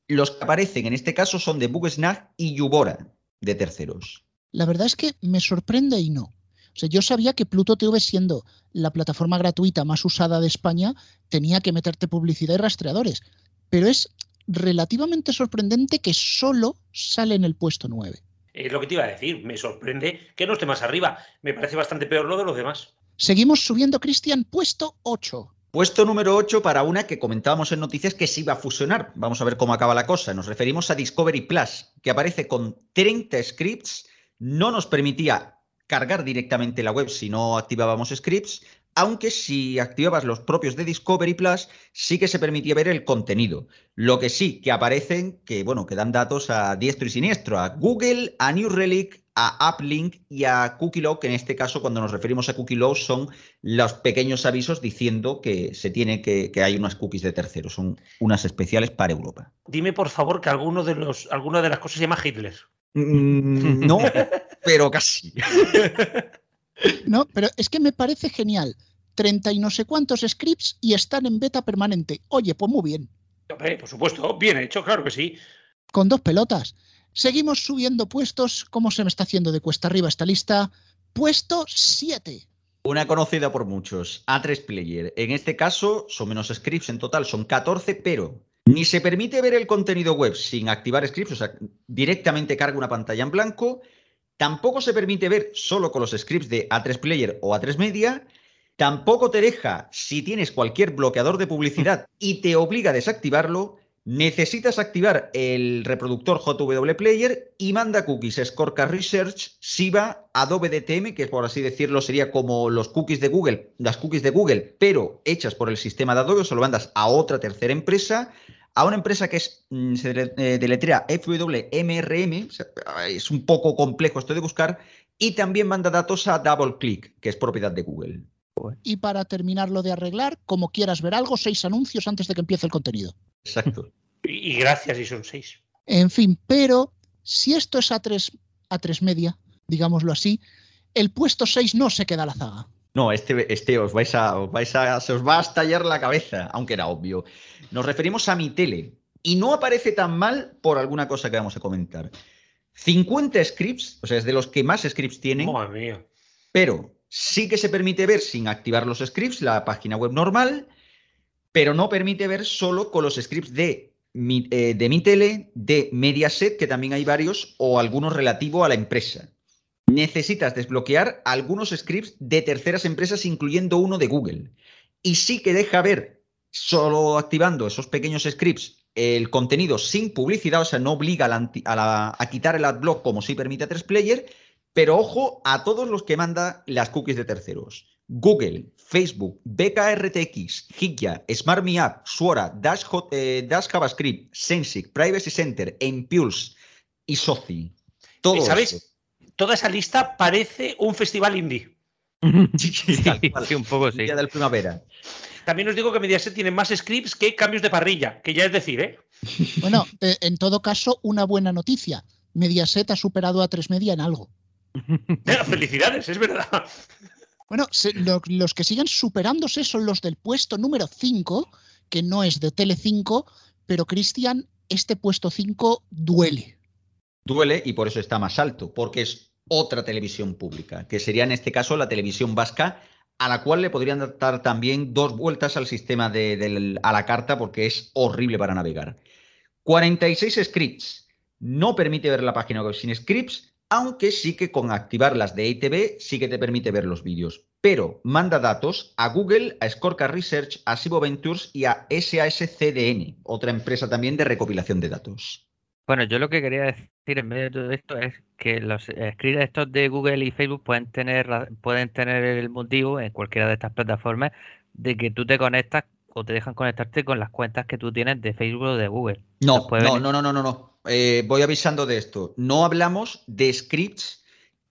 Los que aparecen en este caso son de Bugsnag y Yubora, de terceros. La verdad es que me sorprende y no. O sea, yo sabía que Pluto TV, siendo la plataforma gratuita más usada de España, tenía que meterte publicidad y rastreadores. Pero es relativamente sorprendente que solo sale en el puesto 9. Es lo que te iba a decir. Me sorprende que no esté más arriba. Me parece bastante peor lo de los demás. Seguimos subiendo, Cristian, puesto 8. Puesto número 8 para una que comentábamos en noticias que se iba a fusionar. Vamos a ver cómo acaba la cosa. Nos referimos a Discovery Plus, que aparece con 30 scripts. No nos permitía cargar directamente la web si no activábamos scripts, aunque si activabas los propios de Discovery Plus, sí que se permitía ver el contenido. Lo que sí que aparecen, que bueno, que dan datos a diestro y siniestro, a Google, a New Relic, a Uplink y a CookieLog, que en este caso, cuando nos referimos a CookieLog, son los pequeños avisos diciendo que se tiene que, que hay unas cookies de terceros, son unas especiales para Europa. Dime, por favor, que alguno de los, alguna de las cosas se llama Hitler. Mm, no, *laughs* pero casi. *laughs* No, pero es que me parece genial. 30 y no sé cuántos scripts y están en beta permanente. Oye, pues muy bien. Hombre, por supuesto, bien hecho, claro que sí. Con dos pelotas. Seguimos subiendo puestos. ¿Cómo se me está haciendo de cuesta arriba esta lista? Puesto 7. Una conocida por muchos, A3 Player. En este caso son menos scripts en total, son 14, pero ni se permite ver el contenido web sin activar scripts, o sea, directamente carga una pantalla en blanco. Tampoco se permite ver solo con los scripts de A3 Player o A3 Media. Tampoco te deja si tienes cualquier bloqueador de publicidad y te obliga a desactivarlo. Necesitas activar el reproductor JW Player y manda cookies Scorecard Research, Siva, Adobe DTM, que por así decirlo sería como los cookies de Google, las cookies de Google, pero hechas por el sistema de Adobe, se lo mandas a otra tercera empresa, a una empresa que es, mm, se eh, deletrea FWMRM, es un poco complejo esto de buscar, y también manda datos a DoubleClick, que es propiedad de Google. Y para terminarlo de arreglar, como quieras ver algo, seis anuncios antes de que empiece el contenido. Exacto. *laughs* Y, y gracias, y son seis. En fin, pero si esto es A3, A3 media, digámoslo así, el puesto 6 no se queda a la zaga. No, este, este os vais a, os vais a, se os va a estallar la cabeza, aunque era obvio. Nos referimos a mi tele y no aparece tan mal por alguna cosa que vamos a comentar. 50 scripts, o sea, es de los que más scripts tienen, Madre mía. pero sí que se permite ver sin activar los scripts la página web normal. Pero no permite ver solo con los scripts de, mi, eh, de de Mediaset, que también hay varios, o algunos relativos a la empresa. Necesitas desbloquear algunos scripts de terceras empresas, incluyendo uno de Google. Y sí que deja ver, solo activando esos pequeños scripts, el contenido sin publicidad, o sea, no obliga a, a quitar el adblock como sí permite a 3Player, pero ojo a todos los que manda las cookies de terceros. Google, Facebook, BKRTX, Hikya, SmartMeUp, Suora, Dash, Hot- eh, Dash JavaScript, Sensic, Privacy Center, Impulse y Soci. Todo ¿Sabéis? esto. Toda esa lista parece un festival indie. *laughs* Sí, Tal cual. sí, un poco sí. Día del primavera. También os digo que Mediaset tiene más scripts que cambios de parrilla, que ya es decir, ¿eh? *laughs* Bueno, eh, en todo caso, una buena noticia. Mediaset ha superado a 3 Media en algo. *laughs* Felicidades, es verdad. Bueno, los que siguen superándose son los del puesto número 5, que no es de Tele5, pero Cristian, este puesto 5 duele. Duele y por eso está más alto, porque es otra televisión pública, que sería en este caso la televisión vasca, a la cual le podrían dar también dos vueltas al sistema de, del- a la carta, porque es horrible para navegar. 46 scripts. No permite ver la página web sin scripts, aunque sí que con activar las de ITV sí que te permite ver los vídeos. Pero manda datos a Google, a Scorecard Research, a Sibo Ventures y a SASCDN, otra empresa también de recopilación de datos. Bueno, yo lo que quería decir en medio de todo esto es que los scripts estos de Google y Facebook pueden tener, pueden tener el motivo en cualquiera de estas plataformas de que tú te conectas o te dejan conectarte con las cuentas que tú tienes de Facebook o de Google. No, no, no, no, no, no. Eh, voy avisando de esto. No hablamos de scripts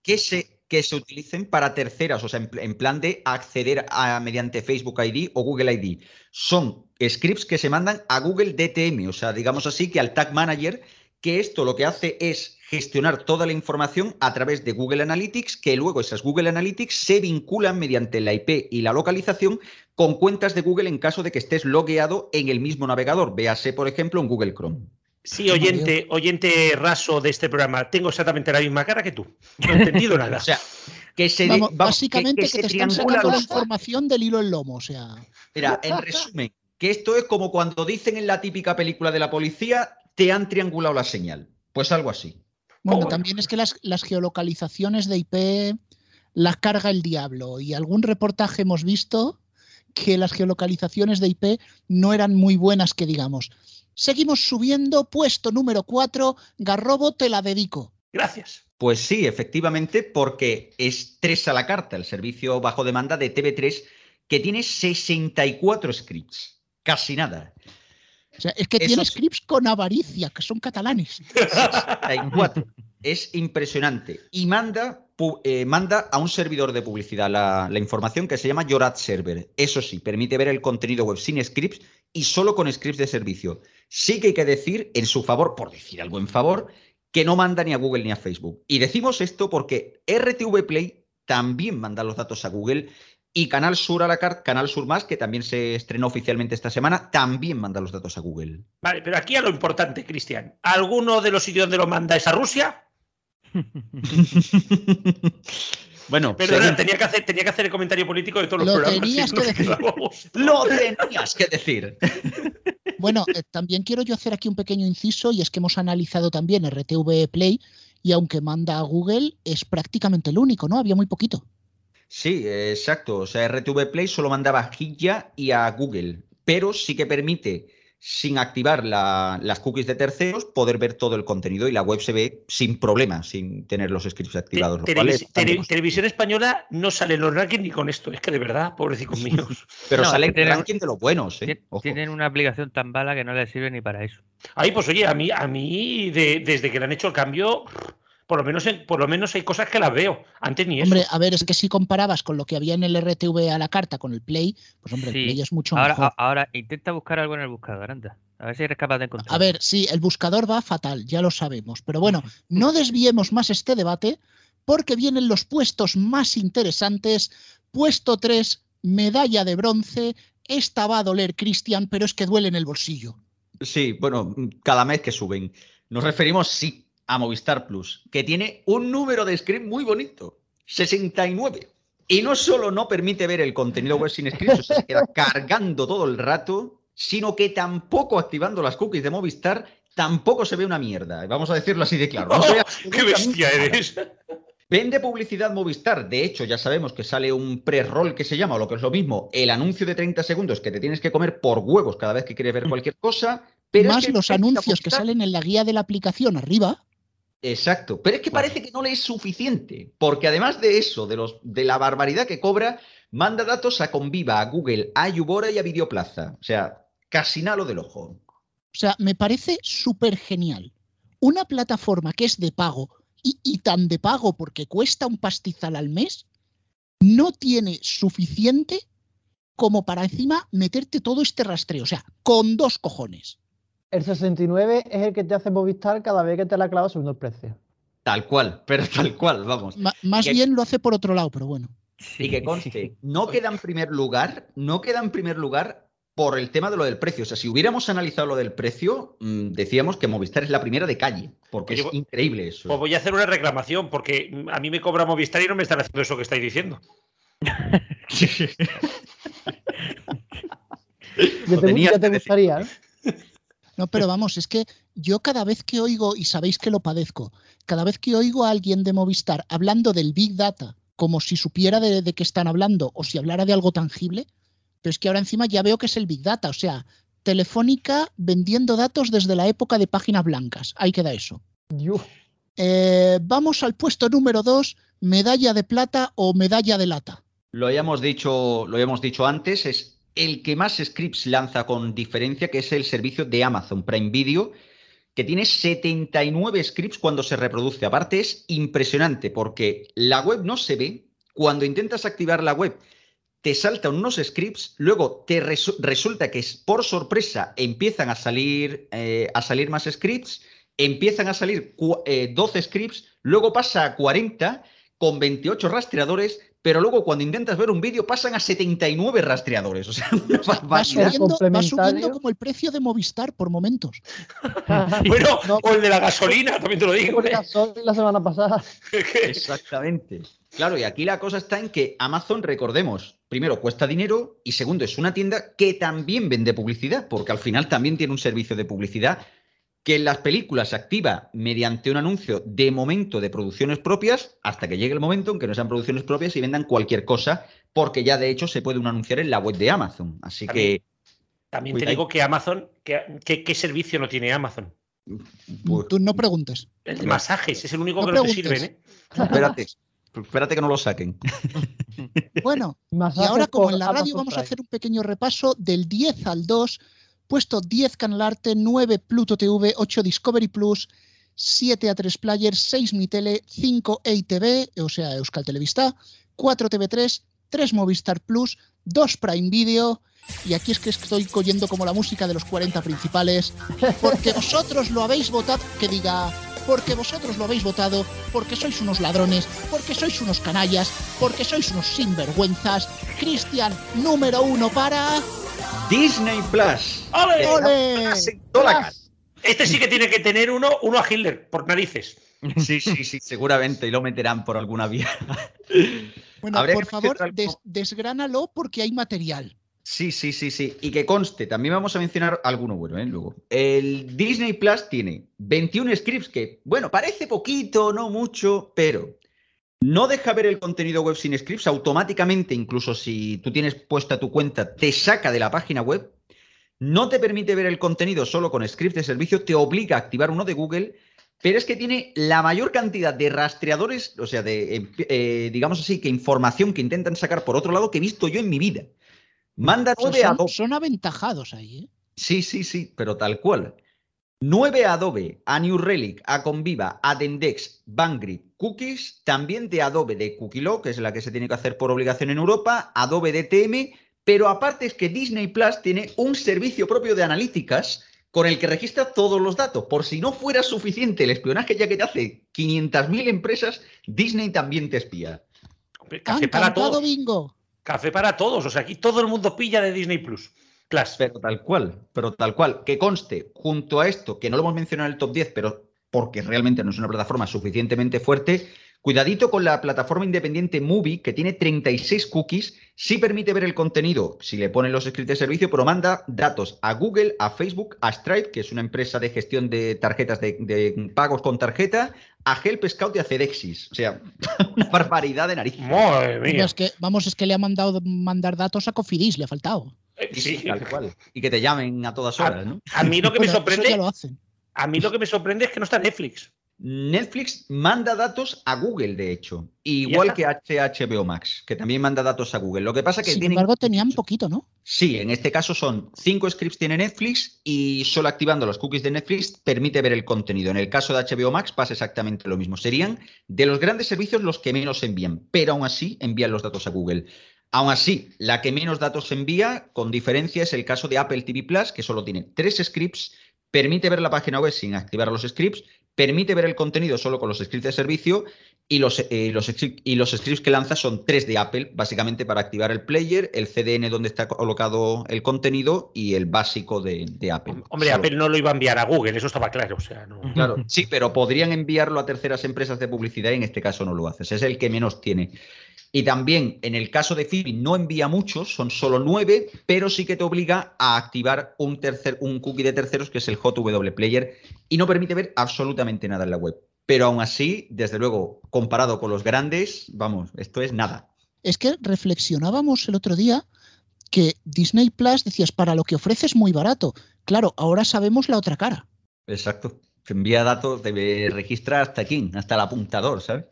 que se, que se utilicen para terceras, o sea, en, pl- en plan de acceder a, mediante Facebook ID o Google ID. Son scripts que se mandan a Google DTM, o sea, digamos así que al Tag Manager, que esto lo que hace es gestionar toda la información a través de Google Analytics, que luego esas Google Analytics se vinculan mediante la IP y la localización con cuentas de Google en caso de que estés logueado en el mismo navegador. Véase, por ejemplo, en Google Chrome. Sí, oyente, oyente raso de este programa, tengo exactamente la misma cara que tú. No he entendido *laughs* nada. O sea, que se, Vamos, vamos, básicamente que, se te están triangula sacando la información del hilo en lomo, o sea. Mira, en resumen, que esto es como cuando dicen en la típica película de la policía, te han triangulado la señal. Pues algo así. Bueno, también es que las, las geolocalizaciones de IP las carga el diablo. Y algún reportaje hemos visto que las geolocalizaciones de IP no eran muy buenas, que digamos. Seguimos subiendo, puesto número 4, Garrobo, te la dedico. Gracias. Pues sí, efectivamente, porque es 3 a la carta, el servicio bajo demanda de TV3, que tiene 64 scripts. Casi nada. O sea, es que Eso tiene es- scripts con avaricia, que son catalanes. *laughs* 64. es impresionante. Y manda, eh, manda a un servidor de publicidad la, información que se llama Yorat Server. Eso sí, permite ver el contenido web sin scripts y solo con scripts de servicio. Sí que hay que decir en su favor, por decir algo en favor, que no manda ni a Google ni a Facebook. Y decimos esto porque RTV Play también manda los datos a Google y Canal Sur a la Canal Sur Más, que también se estrenó oficialmente esta semana, también manda los datos a Google. Vale, pero aquí a lo importante, Cristian. ¿Alguno de los sitios donde lo manda es a Rusia? *laughs* bueno, Pero según- tenía, que hacer, tenía que hacer el comentario político de todos los Lo programas. tenías si que decir. Lo tenías que decir. *laughs* Bueno, eh, también quiero yo hacer aquí un pequeño inciso y es que hemos analizado también RTV Play y aunque manda a Google es prácticamente el único, ¿no? Había muy poquito. Sí, exacto. O sea, RTV Play solo mandaba a Hikya y a Google, pero sí que permite, sin activar la- las cookies de terceros, poder ver todo el contenido y la web se ve sin problema, sin tener los scripts activados. Te- televis- tele- más. televisión española no sale en los rankings ni con esto. Es que de verdad, pobrecicos *laughs* míos. pero No, sale en el ranking de los buenos, ¿eh? Tienen una aplicación tan mala que no les sirve ni para eso. Ay, pues oye, a mí, a mí de- desde que le han hecho el cambio, por lo menos, en- por lo menos hay cosas que las veo. Antes ni eso. Hombre, a ver, es que si comparabas con lo que había en el RTV a la carta con el Play, pues hombre, Sí. el Play es mucho Ahora, mejor. ahora intenta buscar algo en el buscador, anda. A ver si eres capaz de encontrar. A ver, sí, el buscador va fatal, ya lo sabemos. Pero bueno, *laughs* no desviemos más este debate porque vienen los puestos más interesantes. Puesto 3, medalla de bronce. Esta va a doler, Cristian, pero es que duele en el bolsillo. Sí, bueno, cada mes que suben. Nos referimos, sí, a Movistar Plus, que tiene un número de script muy bonito, 69. Y no solo no permite ver el contenido web sin scripts, o sea, se queda *laughs* cargando todo el rato, sino que tampoco activando las cookies de Movistar, tampoco se ve una mierda. Vamos a decirlo así de claro. No *laughs* ¡Oh, ¡Qué bestia eres! Vende publicidad Movistar. De hecho, ya sabemos que sale un pre-roll que se llama, o lo que es lo mismo, el anuncio de 30 segundos que te tienes que comer por huevos cada vez que quieres ver cualquier cosa. Pero es Más que los anuncios que salen en la guía de la aplicación arriba. Exacto. Pero es que parece que no le es suficiente. Porque además de eso, de, los, de la barbaridad que cobra, manda datos a Conviva, a Google, a Yubora y a Videoplaza. O sea, casi nada lo del ojo. O sea, me parece súper genial. Una plataforma que es de pago y, y tan de pago porque cuesta un pastizal al mes, no tiene suficiente como para encima meterte todo este rastreo. O sea, con dos cojones. El 69 es el que te hace Movistar cada vez que te la clavas subiendo el precio. Tal cual, pero tal cual, vamos. Más Que- bien lo hace por otro lado, pero bueno. Y que conste, no queda en primer lugar, no queda en primer lugar por el tema de lo del precio. O sea, si hubiéramos analizado lo del precio, mm, decíamos que Movistar es la primera de calle, porque Oye, es pues- increíble eso. Pues voy a hacer una reclamación porque a mí me cobra Movistar y no me están haciendo eso que estáis diciendo. *laughs* Ya Lo te, ya te gustaría, ¿eh? No, pero vamos, es que yo cada vez que oigo, y sabéis que lo padezco, cada vez que oigo a alguien de Movistar hablando del Big Data, como si supiera de, de qué están hablando o si hablara de algo tangible, pero es que ahora encima ya veo que es el Big Data, o sea, Telefónica vendiendo datos desde la época de páginas blancas. Ahí queda eso. Eh, vamos al puesto número 2, medalla de plata o medalla de lata. Lo habíamos dicho, lo habíamos dicho antes, es el que más scripts lanza con diferencia, que es el servicio de Amazon Prime Video, que tiene 79 scripts cuando se reproduce. Aparte es impresionante porque la web no se ve. Cuando intentas activar la web, te saltan unos scripts, luego te resu- resulta que por sorpresa empiezan a salir, eh, a salir más scripts, empiezan a salir cu- eh, 12 scripts, luego pasa a 40 con 28 rastreadores, pero luego cuando intentas ver un vídeo pasan a 79 rastreadores. O sea, *laughs* una Va subiendo, va subiendo complementario. como el precio de Movistar por momentos. *laughs* Bueno, *laughs* No. o el de la gasolina, también te lo digo. ¿eh? la semana pasada. Exactamente. Claro, y aquí la cosa está en que Amazon, recordemos, primero cuesta dinero y segundo es una tienda que también vende publicidad, porque al final también tiene un servicio de publicidad que en las películas se activa mediante un anuncio de momento de producciones propias hasta que llegue el momento en que no sean producciones propias y vendan cualquier cosa, porque ya de hecho se puede un anunciar en la web de Amazon. Así que, También te digo que Amazon, ¿qué servicio no tiene Amazon? pues, Tú no preguntes. El de masajes, es el único No que no te sirven, ¿eh? espérate, espérate que no lo saquen. Bueno, y ahora como en la radio vamos a hacer un pequeño repaso del 10 al 2, puesto 10 Canal Arte, 9 Pluto TV, 8 Discovery Plus, 7 A3 Player, 6 Mi Tele, 5 EITV, o sea, Euskal Televista, 4 TV3, 3 Movistar Plus, 2 Prime Video, y aquí es que estoy cogiendo como la música de los 40 principales, porque *laughs* vosotros lo habéis votado, que diga, porque vosotros lo habéis votado, porque sois unos ladrones, porque sois unos canallas, porque sois unos sinvergüenzas. Cristian, número uno para... Disney Plus. ¡Ole! ¡Ole! En toda la cara. Este sí que tiene que tener uno, uno a Hitler, por narices. Sí, sí, sí, seguramente, y lo meterán por alguna vía. Bueno, por favor, des- desgránalo porque hay material. Sí, sí, sí, sí. Y que conste, también vamos a mencionar alguno bueno, ¿eh? Luego. El Disney Plus tiene 21 scripts que, bueno, parece poquito, no mucho, pero no deja ver el contenido web sin scripts. Automáticamente, incluso si tú tienes puesta tu cuenta, te saca de la página web. No te permite ver el contenido solo con scripts de servicio, te obliga a activar uno de Google, pero es que tiene la mayor cantidad de rastreadores, o sea, de, eh, digamos así, que información que intentan sacar por otro lado que he visto yo en mi vida. Manda O sea, 9 a son, 2. son aventajados ahí, ¿eh? Sí, sí, sí, pero tal cual. 9 a Adobe, a New Relic, a Conviva, a Dendex, Bangrid, Cookies, también de Adobe de Cookie que es la que se tiene que hacer por obligación en Europa, Adobe DTM, pero aparte es que Disney Plus tiene un servicio propio de analíticas con el que registra todos los datos. Por si no fuera suficiente el espionaje ya que te hace 500.000 empresas, Disney también te espía. Hombre, Han Café para todos. bingo. Café para todos. O sea, aquí todo el mundo pilla de Disney Plus. Class. Pero tal cual, pero tal cual. Que conste, junto a esto, que no lo hemos mencionado en el top 10, pero porque realmente no es una plataforma suficientemente fuerte, Cuidadito con la plataforma independiente Movie, que tiene 36 cookies, sí permite ver el contenido si le ponen los scripts de servicio, pero manda datos a Google, a Facebook, a Stripe, que es una empresa de gestión de tarjetas de, pagos con tarjeta, a Help Scout y a Cedexis. O sea, *laughs* una barbaridad de nariz. Es que, vamos, es que le ha mandado mandar datos a Cofidis, le ha faltado. Sí, tal cual. Y que te llamen a todas horas, ¿no? A mí lo que me sorprende. A mí lo que me sorprende es que no está Netflix. Netflix manda datos a Google, de hecho, igual que HBO Max, que también manda datos a Google. Lo que pasa que Sin embargo, tenían poquito, ¿no? Sí, en este caso son cinco scripts tiene Netflix y solo activando los cookies de Netflix permite ver el contenido. En el caso de HBO Max pasa exactamente lo mismo. Serían de los grandes servicios los que menos envían, pero aún así envían los datos a Google. Aún así, la que menos datos envía, con diferencia, es el caso de Apple TV Plus, que solo tiene tres scripts permite ver la página web sin activar los scripts, permite ver el contenido solo con los scripts de servicio y los, eh, los, y los scripts que lanza son tres de Apple, básicamente para activar el player, el CDN donde está colocado el contenido y el básico de, Apple. Hombre, Apple no lo iba a enviar a Google, eso estaba claro. O sea, *laughs* Claro, sí, pero podrían enviarlo a terceras empresas de publicidad y en este caso no lo haces. Es el que menos tiene. Y también en el caso de Phoebe no envía muchos, son solo nueve, pero sí que te obliga a activar un, tercer, un cookie de terceros que es el JW Player y no permite ver absolutamente nada en la web. Pero aún así, desde luego, comparado con los grandes, vamos, esto es nada. Es que reflexionábamos el otro día que Disney Plus decías, para lo que ofrece es muy barato. Claro, ahora sabemos la otra cara. Exacto. envía datos, debe registrar hasta aquí, hasta el apuntador, ¿sabes?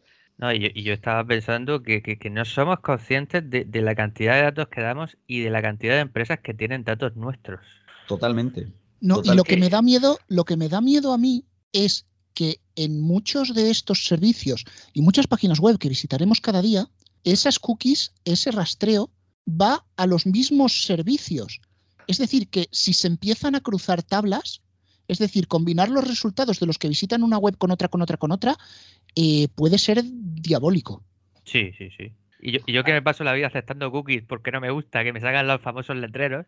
No, y yo, estaba pensando que, no somos conscientes de, la cantidad de datos que damos y de la cantidad de empresas que tienen datos nuestros. Totalmente. No, y lo que... me da miedo, lo que me da miedo a mí es que en muchos de estos servicios y muchas páginas web que visitaremos cada día, esas cookies, ese rastreo, va a los mismos servicios. Es decir, que si se empiezan a cruzar tablas, es decir, combinar los resultados de los que visitan una web con otra, con otra, con otra, eh, puede ser diabólico. Sí, sí, sí. Y yo, que me paso la vida aceptando cookies porque no me gusta que me salgan los famosos letreros,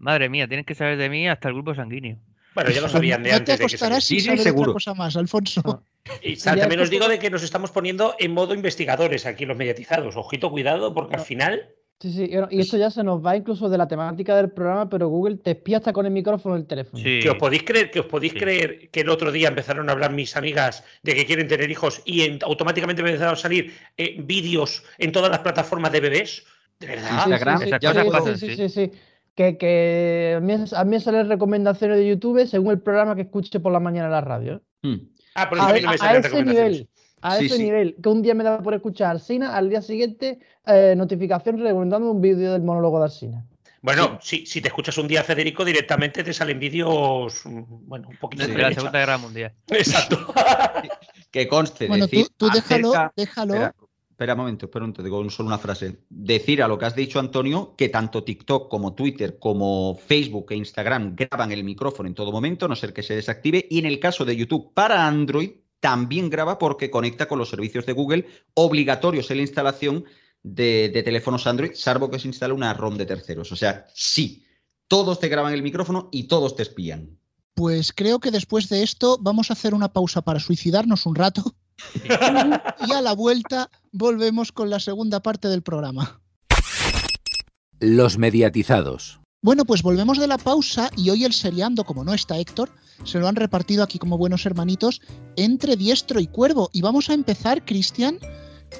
madre mía, tienes que saber de mí hasta el grupo sanguíneo. Bueno, ya lo *laughs* sabían de antes. te acostarás sin saber seguro. cosa más, Alfonso. *laughs* Y también os digo de que nos estamos poniendo en modo investigadores aquí los mediatizados. Ojito, cuidado, porque al final Sí, sí, y esto ya se nos va incluso de la temática del programa, pero Google te espía hasta con el micrófono del teléfono. Que os podéis creer, que os podéis creer que el otro día empezaron a hablar mis amigas de que quieren tener hijos y automáticamente empezaron a salir eh, vídeos en todas las plataformas de bebés. ¿De verdad? Sí, sí, sí, sí, Que, que a, mí, a mí salen recomendaciones de YouTube según el programa que escuche por la mañana en la radio. Hmm. Ah, por eso a, a, me salen recomendaciones a ese nivel, que un día me da por escuchar Alcina, al día siguiente eh, notificación recomendando un vídeo del monólogo de Alcina. Bueno, si, te escuchas un día Federico, directamente te salen vídeos, mm, bueno, un poquito de, la Segunda Guerra Mundial. Exacto. *laughs* *laughs* que conste. Bueno, tú, déjalo, déjalo. Espera, un momento, espera un momento, digo solo una frase. Decir a lo que has dicho, Antonio, que tanto TikTok como Twitter, como Facebook e Instagram graban el micrófono en todo momento, no ser que se desactive. Y en el caso de YouTube para Android, también graba porque conecta con los servicios de Google, obligatorios en la instalación de, teléfonos Android, salvo que se instale una ROM de terceros. O sea, sí, todos te graban el micrófono y todos te espían. Pues creo que después de esto vamos a hacer una pausa para suicidarnos un rato *laughs* y a la vuelta volvemos con la segunda parte del programa. Los mediatizados. Bueno, pues volvemos de la pausa y hoy el seriando, como no está Héctor, se lo han repartido aquí como buenos hermanitos entre diestro y cuervo. Y vamos a empezar, Cristian,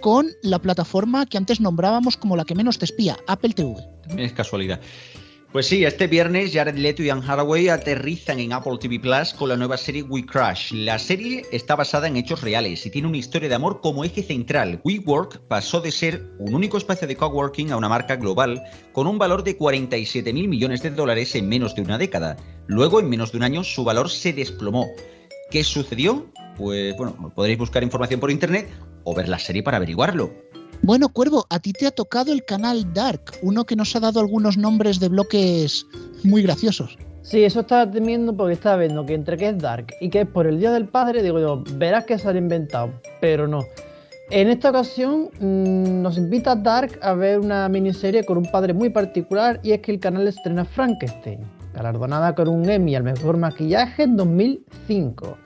con la plataforma que antes nombrábamos como la que menos te espía, Apple TV. Es casualidad. Pues sí, este viernes Jared Leto y Anne Hathaway aterrizan en Apple TV Plus con la nueva serie We Crash. La serie está basada en hechos reales y tiene una historia de amor como eje central. WeWork pasó de ser un único espacio de coworking a una marca global con un valor de 47 mil millones de dólares en menos de una década. Luego, en menos de un año, su valor se desplomó. ¿Qué sucedió? Pues bueno, podréis buscar información por internet o ver la serie para averiguarlo. Bueno, Cuervo, a ti te ha tocado el canal Dark, uno que nos ha dado algunos nombres de bloques muy graciosos. Sí, eso estaba temiendo porque estaba viendo que entre que es Dark y que es por el Día del Padre, digo yo, verás que se han inventado, pero no. En esta ocasión mm, nos invita Dark a ver una miniserie con un padre muy particular y es que el canal estrena Frankenstein, galardonada con un Emmy al mejor maquillaje en 2005.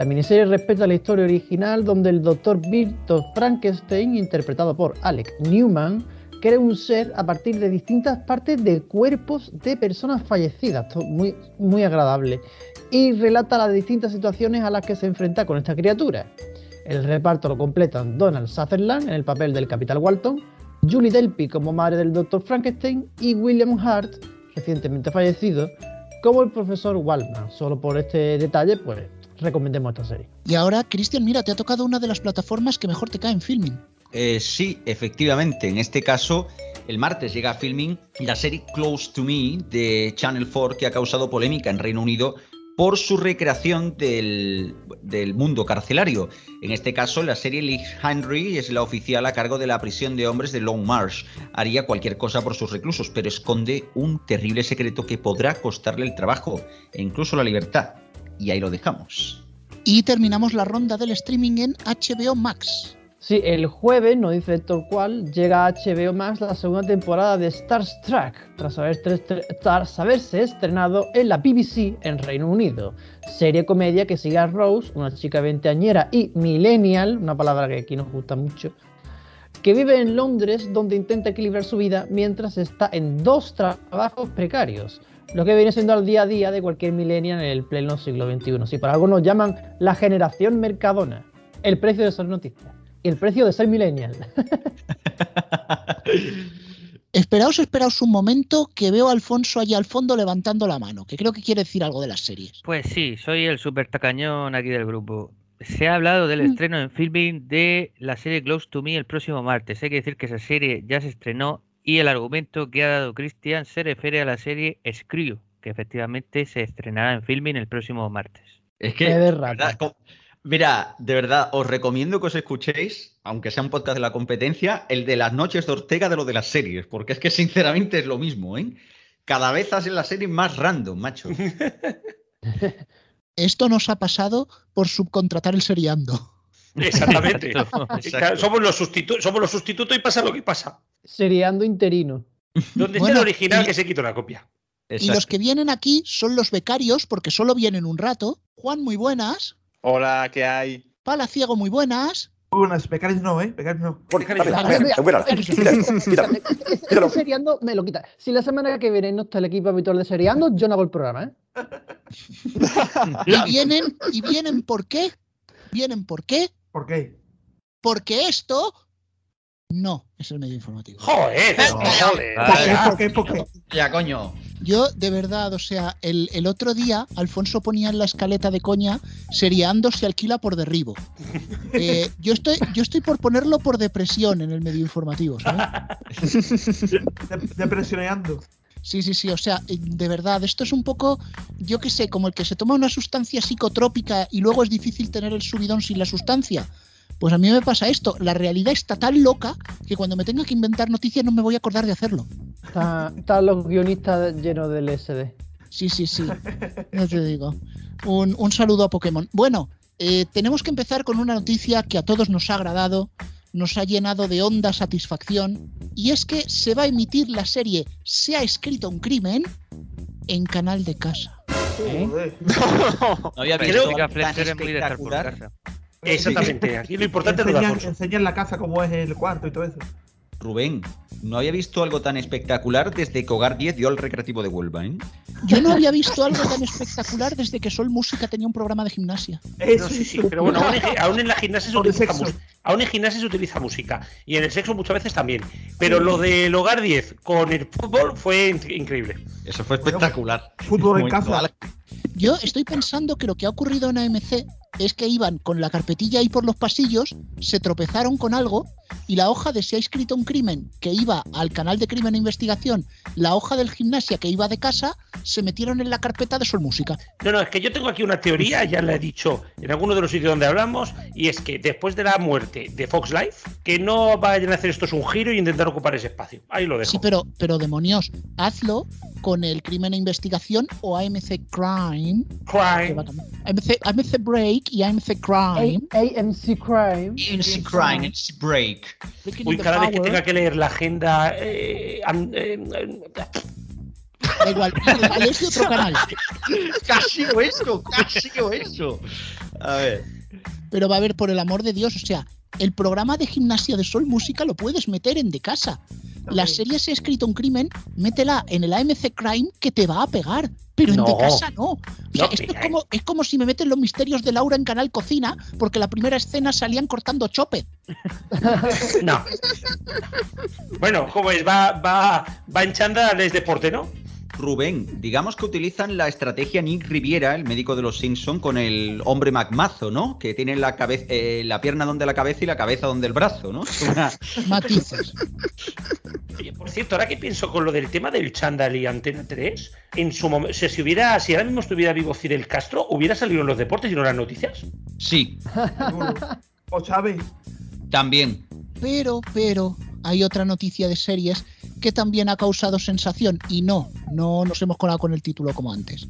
La miniserie respeta la historia original donde el Dr. Victor Frankenstein, interpretado por Alec Newman, crea un ser a partir de distintas partes de cuerpos de personas fallecidas. Esto muy, muy agradable. Y relata las distintas situaciones a las que se enfrenta con esta criatura. El reparto lo completan Donald Sutherland en el papel del Capital Walton, Julie Delpy como madre del Dr. Frankenstein y William Hart, recientemente fallecido, como el profesor Waldman. Solo por este detalle, pues recomendemos esta serie. Y ahora, Cristian, mira, te ha tocado una de las plataformas que mejor te cae en filming. Eh, sí, efectivamente. En este caso, el martes llega a filming la serie Close to Me de Channel 4 que ha causado polémica en Reino Unido por su recreación del, del, mundo carcelario. En este caso, la serie Lee Henry es la oficial a cargo de la prisión de hombres de Long Marsh. Haría cualquier cosa por sus reclusos, pero esconde un terrible secreto que podrá costarle el trabajo e incluso la libertad. Y ahí lo dejamos. Y terminamos la ronda del streaming en HBO Max. Sí, el jueves, no dice Héctor cuál, llega a HBO Max la segunda temporada de Star Trek, tras, haber tras haberse estrenado en la BBC en Reino Unido. Serie comedia que sigue a Rose, una chica veinteañera y millennial, una palabra que aquí nos gusta mucho, que vive en Londres donde intenta equilibrar su vida mientras está en dos trabajos precarios. Lo que viene siendo el día a día de cualquier millennial en el pleno siglo XXI. Si por algo nos llaman la generación Mercadona, el precio de ser noticias y el precio de ser millennial. *laughs* esperaos, esperaos un momento que veo a Alfonso allá al fondo levantando la mano, que creo que quiere decir algo de las series. Pues sí, soy el super tacañón aquí del grupo. Se ha hablado del Mm. estreno en filming de la serie Close to Me el próximo martes. Hay que decir que esa serie ya se estrenó y el argumento que ha dado Christian se refiere a la serie Screw, que efectivamente se estrenará en filming el próximo martes. Es que, de verdad, mira, de verdad, os recomiendo que os escuchéis, aunque sea un podcast de la competencia, el de las noches de Ortega de lo de las series, porque es que sinceramente es lo mismo, ¿eh? Cada vez hacen las series más random, macho. *laughs* Esto nos ha pasado por subcontratar el seriando. *laughs* Exactamente. Exacto. *laughs* somos, los sustitu- somos los sustitutos y pasa lo que pasa. Seriando interino. Donde Bueno, esté el original y- que se quita una copia. Y los que vienen aquí son los becarios, porque solo vienen un rato. Juan, muy buenas. Hola, ¿qué hay? Palaciego, muy buenas. Muy buenas, becarios no, ¿eh? Becarios no. Quítalo. *laughs* Seriando me lo quita. Si la semana que viene no está el equipo habitual de seriando, yo no hago el programa, ¿eh? Y vienen, y vienen ¿por qué? Vienen ¿por qué? ¿Por qué? Porque esto no es el medio informativo. Joder, joder. ¿Por qué? ¿Por qué? ¿Por qué? Ya, coño. Yo, de verdad, o sea, el, el otro día Alfonso ponía en la escaleta de coña, seriando se alquila por derribo. *laughs* Eh, yo, estoy, yo estoy por ponerlo por depresión en el medio informativo, ¿sabes? *laughs* De- Depresioneando. Sí, sí, sí, o sea, eh, de verdad, esto es un poco, yo qué sé, como el que se toma una sustancia psicotrópica y luego es difícil tener el subidón sin la sustancia. Pues a mí me pasa esto, la realidad está tan loca que cuando me tenga que inventar noticias no me voy a acordar de hacerlo. Está- Están los guionistas llenos del SD. Sí, sí, sí, no te digo. Un, un saludo a Pokémon. Bueno, eh, tenemos que empezar con una noticia que a todos nos ha agradado, nos ha llenado de honda satisfacción, y es que se va a emitir la serie Se ha escrito un crimen en Canal de Casa. ¿eh? Joder. *laughs* No había Creo visto Chica algo tan Fletcher es muy de estar por espectacular. casa. Exactamente. Aquí lo importante es Enseñan, enseñan la casa cómo es el cuarto y todo eso. Rubén, no había visto algo tan espectacular desde que Hogar 10 dio al recreativo de Huelva, ¿eh? Yo no había visto algo tan espectacular desde que Sol Música tenía un programa de gimnasia. Eso, No, sí, sí, pero bueno, aún en, *laughs* aún en la gimnasia se utiliza música. Aún en gimnasia se utiliza música. Y en el sexo muchas veces también. Pero lo del hogar 10 con el fútbol fue in- increíble. Eso fue espectacular. Fútbol en casa. Yo estoy pensando que lo que ha ocurrido en AMC es que iban con la carpetilla ahí por los pasillos, se tropezaron con algo y la hoja de se ha escrito un crimen que iba al canal de crimen e investigación, la hoja del gimnasia que iba de casa, se metieron en la carpeta de Sol Música. No, no, es que yo tengo aquí una teoría, ya la he dicho en alguno de los sitios donde hablamos, y es que después de la muerte de Fox Life, que no vayan a hacer estos un giro y intentar ocupar ese espacio. Ahí lo dejo. Sí, pero, pero demonios, hazlo con el crimen e investigación o AMC Crime. Crime. AMC, AMC Break y AMC Crime. A- AMC Crime. MC Crime, MC Break. Breaking Uy, cada vez que tenga que leer la agenda. eh, eh, Da igual, igual es de otro canal. *laughs* Casi o eso, casi o eso. A ver. Pero va a haber, por el amor de Dios, o sea, el programa de gimnasia de Sol Música lo puedes meter en de casa. La serie Se ha escrito un crimen, métela en el AMC Crime que te va a pegar. Pero en No. de casa no. O sea, No, esto es como, es como si me meten los misterios de Laura en Canal Cocina, porque la primera escena salían cortando chope. *laughs* No. Bueno, ¿cómo es? Va, va, va en chándal es deporte, ¿no? Rubén, digamos que utilizan la estrategia Nick Riviera, el médico de los Simpson, con el hombre McMazo, ¿no? Que tiene la cabeza, eh, la pierna donde la cabeza y la cabeza donde el brazo, ¿no? Una- Matices. Oye, por cierto, ahora que pienso con lo del tema del chándal y Antena 3, en su momento, sea, si hubiera, si ahora mismo estuviera vivo Fidel Castro, hubiera salido en los deportes y no en las noticias. Sí. *laughs* O Chávez. también. Pero, pero, hay otra noticia de series que también ha causado sensación. Y no, no nos hemos colado con el título como antes.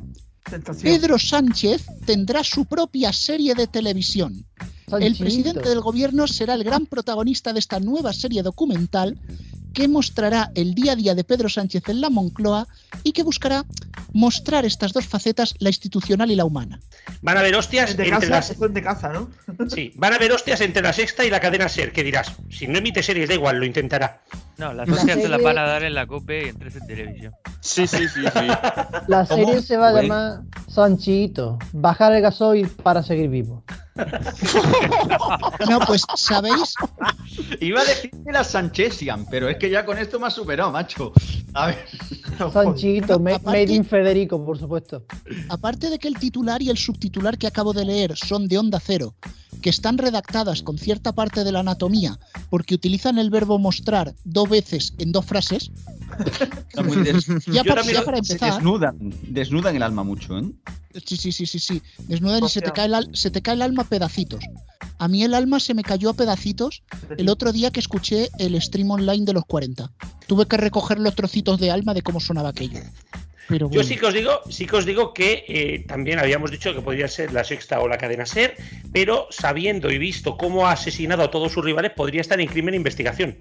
Tentación. Pedro Sánchez tendrá su propia serie de televisión. El presidente del gobierno será el gran protagonista de esta nueva serie documental que mostrará el día a día de Pedro Sánchez en la Moncloa y que buscará mostrar estas dos facetas, la institucional y la humana. Van a haber hostias de entre casa, las. de casa, ¿no? *laughs* Sí, van a haber hostias entre la sexta y la cadena ser, que dirás, si no emite series da igual, lo intentará. No, las La hostias te las van a dar en la COPE y en 13 Televisión. Sí, sí, sí, sí. La ¿Cómo? serie se va a llamar Sanchito. Bajar el gasoil para seguir vivo. *laughs* No, pues, ¿sabéis? Iba a decir que la Sanchesian, pero es que ya con esto me ha superado, macho. A ver. Sanchito, me- Aparte- made in Federico, por supuesto. Aparte de que el titular y el subtitular que acabo de leer son de onda cero, que están redactadas con cierta parte de la anatomía, porque utilizan el verbo mostrar dos veces en dos frases, Está muy des- *laughs* ya, Yo para, también ya lo- para se empezar, desnudan, desnudan el alma mucho, ¿eh? Sí, sí, sí, sí, sí, desnudan y se te, cae el, se te cae el alma a pedacitos. A mí el alma se me cayó a pedacitos el otro día que escuché el stream online de los 40. Tuve que recoger los trocitos de alma de cómo sonaba aquello. Pero Yo sí que os digo, sí que os digo que eh, también habíamos dicho que podría ser la sexta o la cadena ser, pero sabiendo y visto cómo ha asesinado a todos sus rivales, podría estar en crimen e investigación.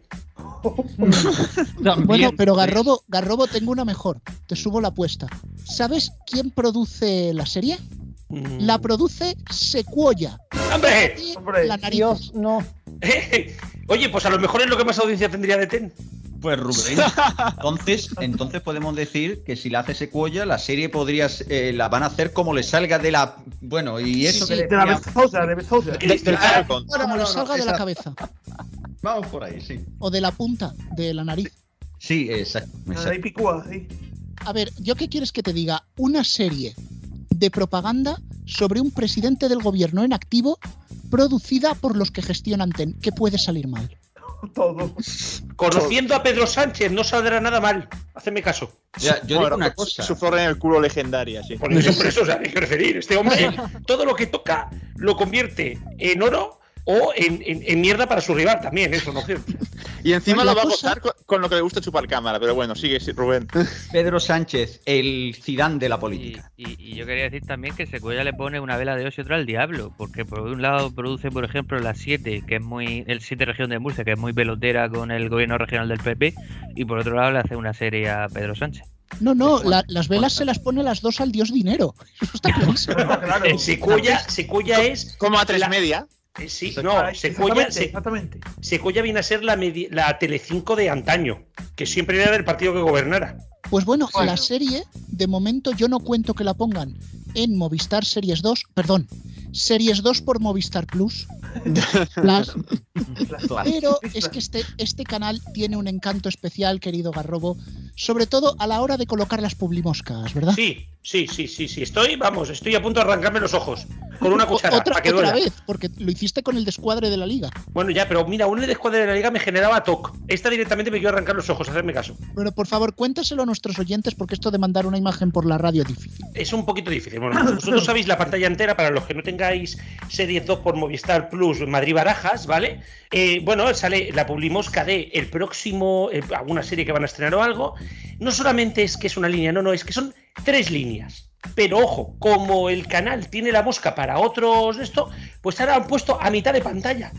*laughs* Bueno, pero. Garrobo, Garrobo, tengo una mejor. Te subo la apuesta. ¿Sabes quién produce la serie? Mm. La produce Sequoia. ¡Hombre! Hombre, la nariz. Dios, no. *laughs* Oye, pues a lo mejor es lo que más audiencia tendría de Ten. Pues Rubén, *laughs* entonces, entonces podemos decir que si la hace Secuoya, la serie podría, eh, la van a hacer como le salga de la, bueno, y eso Sí, que de la Bezosa, de Bezosa. Falcon. Como no, le no, salga de la cabeza. *laughs* Vamos por ahí, sí. O de la punta de la nariz. Sí, exacto. exacto. Picúa, sí. A ver, ¿yo qué quieres que te diga? Una serie de propaganda sobre un presidente del gobierno en activo producida por los que gestionan TEN. ¿Qué puede salir mal? *laughs* Todo. Conociendo a Pedro Sánchez no saldrá nada mal. Hacedme caso. Ya, yo digo Bueno, una pues, cosa. Su flor en el culo legendaria, sí. Por eso, por eso, o sea, hay que referir. Este hombre, todo lo que toca lo convierte en oro o en, en- en mierda para su rival también, eso no opción. *laughs* Y encima lo va a gozar con, con lo que le gusta chupar cámara, pero bueno, sigue, sí, Rubén. *laughs* Pedro Sánchez, el Zidane de la política. y- y yo quería decir también que Secuella le pone una vela de Dios y otra al diablo, porque por un lado produce, por ejemplo, la 7, que es muy. el 7 región de Murcia, que es muy pelotera con el gobierno regional del PP, y por otro lado le hace una serie a Pedro Sánchez. No, no, la- las velas se las pone las dos al dios dinero. *laughs* Eso está clarísimo. Claro. En Secuya, Secuya es. Como a tres La- media. Eh, Sí, no, Ahí, Secuya, exactamente, Se- exactamente. Secuya viene a ser la, medi- la Telecinco de antaño, que siempre era del partido que gobernara. Pues bueno, Bueno. la serie, de momento yo no cuento que la pongan en Movistar Series 2, perdón, Series 2 por Movistar Plus. *laughs* Plus, pero es que este, este canal tiene un encanto especial, querido Garrobo, sobre todo a la hora de colocar las publimoscas, ¿verdad? Sí, sí, sí, sí, sí. Estoy, vamos, estoy a punto de arrancarme los ojos con una O- cuchara otra, para que otra duela. vez, porque lo hiciste con el descuadre de la liga. Bueno, ya, pero mira, un descuadre de la liga me generaba TOC. Esta directamente me quiero arrancar los ojos, hacerme caso. Pero por favor, cuéntaselo a nuestros oyentes, porque esto de mandar una imagen por la radio es difícil. Es un poquito difícil. Bueno, vosotros sabéis la pantalla entera para los que no tengáis Series 2 por Movistar Plus Madrid Barajas, ¿vale? Eh, bueno, sale la publimosca de el próximo, eh, alguna serie que van a estrenar o algo. No solamente es que es una línea, no, no, es que son tres líneas. Pero ojo, como el canal tiene la mosca para otros de esto, pues ahora han puesto a mitad de pantalla.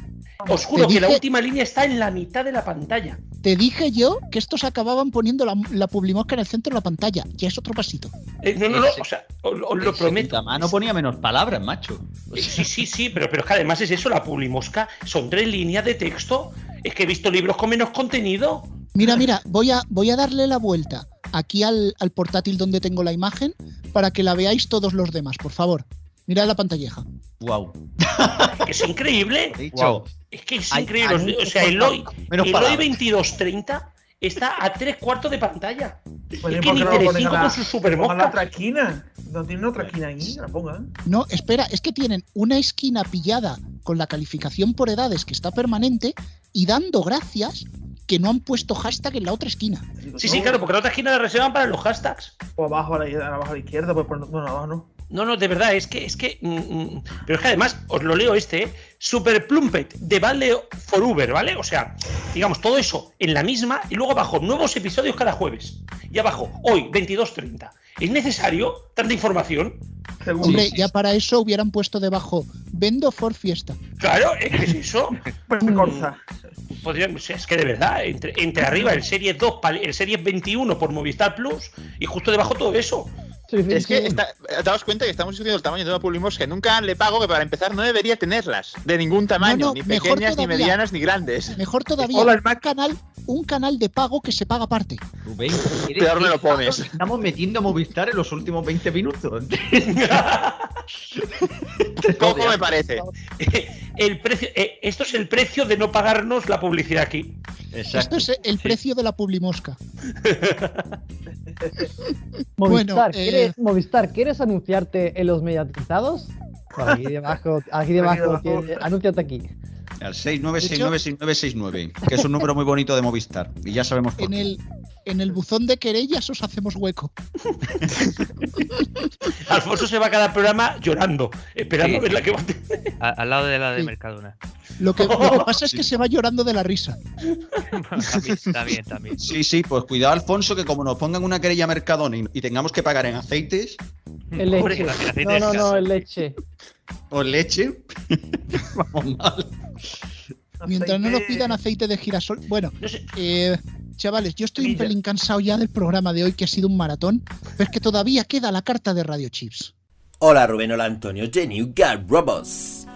Os juro que la última línea está en la mitad de la pantalla. Te dije yo que estos acababan poniendo la, la publimosca en el centro de la pantalla. Ya es otro pasito. Eh, no, no, no, o sea, os, os lo prometo. mano ponía menos palabras, macho. Sí, sí, sí, pero, pero es que además es eso, la publimosca. Son tres líneas de texto. Es que he visto libros con menos contenido. Mira, mira, voy a, voy a darle la vuelta aquí al, al portátil donde tengo la imagen para que la veáis todos los demás, por favor. Mirad la pantalleja. Wow. Es increíble. Dicho, Es que es Hay- increíble. o sea, el hoy, menos el hoy palabras. 2230 está a tres cuartos de pantalla. Pues, Es ¿y que ni Telecinco con su pongan la otra esquina? No tienen otra esquina ahí, la pongan. No, espera, es que tienen una esquina pillada con la calificación por edades que está permanente y dando gracias que no han puesto hashtag en la otra esquina. Sí, sí, claro, porque la otra esquina la reservan para los hashtags. O abajo a la, abajo a la izquierda, pues bueno, abajo no. No, no, de verdad, es que, es que. mm, mm, pero es que además, os lo leo este, ¿eh? Super Plumpet de Vale for Uber, ¿vale? O sea, digamos, todo eso en la misma y luego abajo, nuevos episodios cada jueves. Y abajo, hoy, 22.30. ¿Es necesario tanta información? Según. Hombre, ya para eso hubieran puesto debajo Vendo for Fiesta. Claro, es que es eso. *laughs* Pues sea, es que de verdad, entre, entre arriba el Series 2, pal- el Series 21 por Movistar Plus y justo debajo todo eso. Sí, sí, Es que está, daos cuenta que estamos discutiendo el tamaño de una que nunca le pago, que para empezar no debería tenerlas. De ningún tamaño, No, no, ni pequeñas, ni medianas, ni grandes. Mejor todavía, Hola, el un Mac. canal, un canal de pago que se paga aparte. Rubén, *laughs* Peor me lo pones. Estamos metiendo a Movistar en los últimos 20 minutos. *laughs* *laughs* Poco me parece. el precio, eh, esto es el precio de no pagarnos la publicidad aquí. Esto es el precio de la publimosca. Movistar, bueno, eh, ¿quieres, Movistar, ¿quieres anunciarte en los mediatizados? Por aquí debajo, aquí debajo, debajo. tiene- anúnciate aquí. Al 69696969, que es un número muy bonito de Movistar. Y ya sabemos por En qué. el, en el buzón de querellas os hacemos hueco. *laughs* Alfonso se va a cada programa llorando, esperando Sí. ver la que va a tener. A- al lado de la de Sí. Mercadona. Lo que, lo que *laughs* pasa es que se va llorando de la risa. también, también, también. Sí, sí, pues cuidado, Alfonso, que como nos pongan una querella a Mercadona y, y tengamos que pagar en aceites El Pobre, leche. aceite No, no, no, el leche. o leche, *laughs* vamos mal. Mientras no nos pidan aceite de girasol. Bueno, No sé, eh, chavales, yo estoy un pelín cansado ya del programa de hoy, que ha sido un maratón, pero es que todavía queda la carta de Radio Chips. Hola Rubén, hola Antonio, Jenny, Got Robots.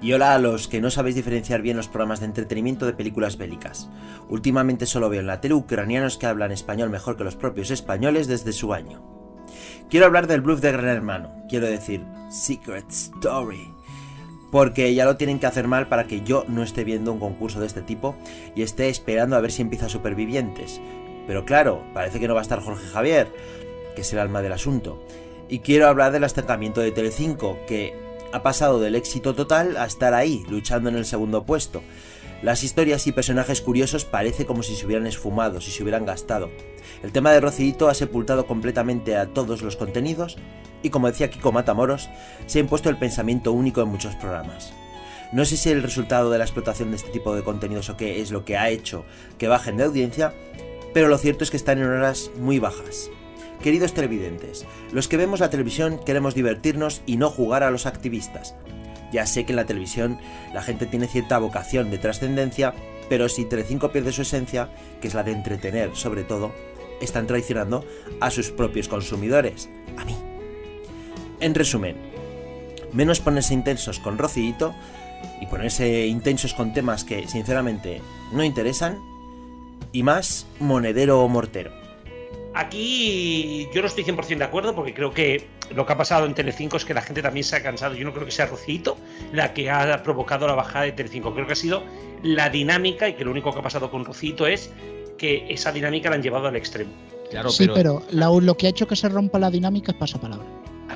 Y hola a los que no sabéis diferenciar bien los programas de entretenimiento de películas bélicas. Últimamente solo veo en la tele ucranianos que hablan español mejor que los propios españoles desde su año. Quiero hablar del bluff de Gran Hermano, quiero decir, Secret Story. Porque ya lo tienen que hacer mal para que yo no esté viendo un concurso de este tipo y esté esperando a ver si empieza Supervivientes. Pero claro, parece que no va a estar Jorge Javier, que es el alma del asunto. Y quiero hablar del estancamiento de Telecinco, que ha pasado del éxito total a estar ahí, luchando en el segundo puesto. Las historias y personajes curiosos parece como si se hubieran esfumado, si se hubieran gastado. El tema de Rocidito ha sepultado completamente a todos los contenidos y como decía Kiko Matamoros, se ha impuesto el pensamiento único en muchos programas. No sé si el resultado de la explotación de este tipo de contenidos o qué es lo que ha hecho que bajen de audiencia, pero lo cierto es que están en horas muy bajas. Queridos televidentes, los que vemos la televisión queremos divertirnos y no jugar a los activistas. Ya sé que en la televisión la gente tiene cierta vocación de trascendencia, pero si Telecinco pierde su esencia, que es la de entretener sobre todo, están traicionando a sus propios consumidores, a mí. En resumen, menos ponerse intensos con Rocidito y ponerse intensos con temas que sinceramente no interesan, y más monedero o mortero. Aquí yo no estoy 100% de acuerdo porque creo que lo que ha pasado en Telecinco es que la gente también se ha cansado. Yo no creo que sea Rocito la que ha provocado la bajada de Telecinco. Creo que ha sido la dinámica y que lo único que ha pasado con Rocito es que esa dinámica la han llevado al extremo. Claro, sí, pero, la- lo que ha hecho que se rompa la dinámica es pasapalabra.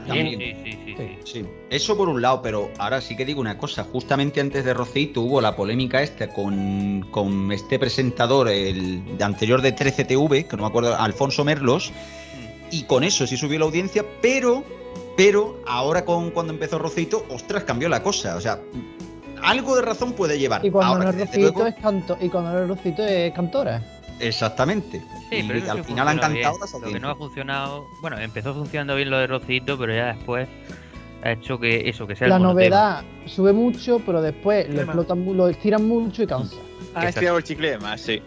También. Sí, sí, sí, sí. Sí, eso por un lado, pero ahora sí que digo una cosa. Justamente antes de Rocito hubo la polémica esta con, con este presentador, el de anterior de 13TV, que no me acuerdo, Alfonso Merlos, y con eso sí subió la audiencia, pero, pero ahora con cuando empezó Rocito, ostras, cambió la cosa. O sea, algo de razón puede llevar. Y cuando Ahora, no es Rocito luego- es canto, y cuando no es Rocito es cantora. Exactamente. Sí, y pero al sí final han cantado las Lo que no ha funcionado, bueno, empezó funcionando bien lo de Rocito, pero ya después ha hecho que eso, que sea el La novedad sube mucho, pero después lo explotan, lo estiran mucho y cansa. Ah, estirado el chicle de más, sí.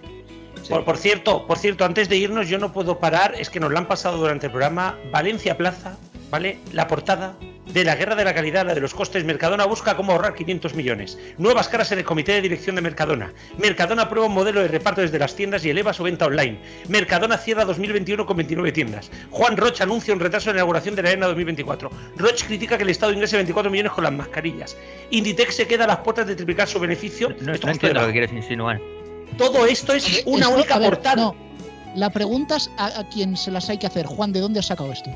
Por, por cierto, por cierto, antes de irnos, yo no puedo parar, es que nos lo han pasado durante el programa. Valencia Plaza, ¿vale? La portada de la guerra de la calidad, la de los costes. Mercadona busca cómo ahorrar 500 millones. Nuevas caras en el comité de dirección de Mercadona. Mercadona prueba un modelo de reparto desde las tiendas y eleva su venta online. Mercadona cierra 2021 con 29 tiendas. Juan Roch anuncia un retraso en la inauguración de la arena 2024. Roch critica que el Estado ingrese 24 millones con las mascarillas. Inditex se queda a las puertas de triplicar su beneficio. No, Esto no justo entiendo lo que quieres insinuar. Todo esto es una Esto- única ver, portada. no. La pregunta es a, a quien se las hay que hacer. Juan, ¿de dónde has sacado esto?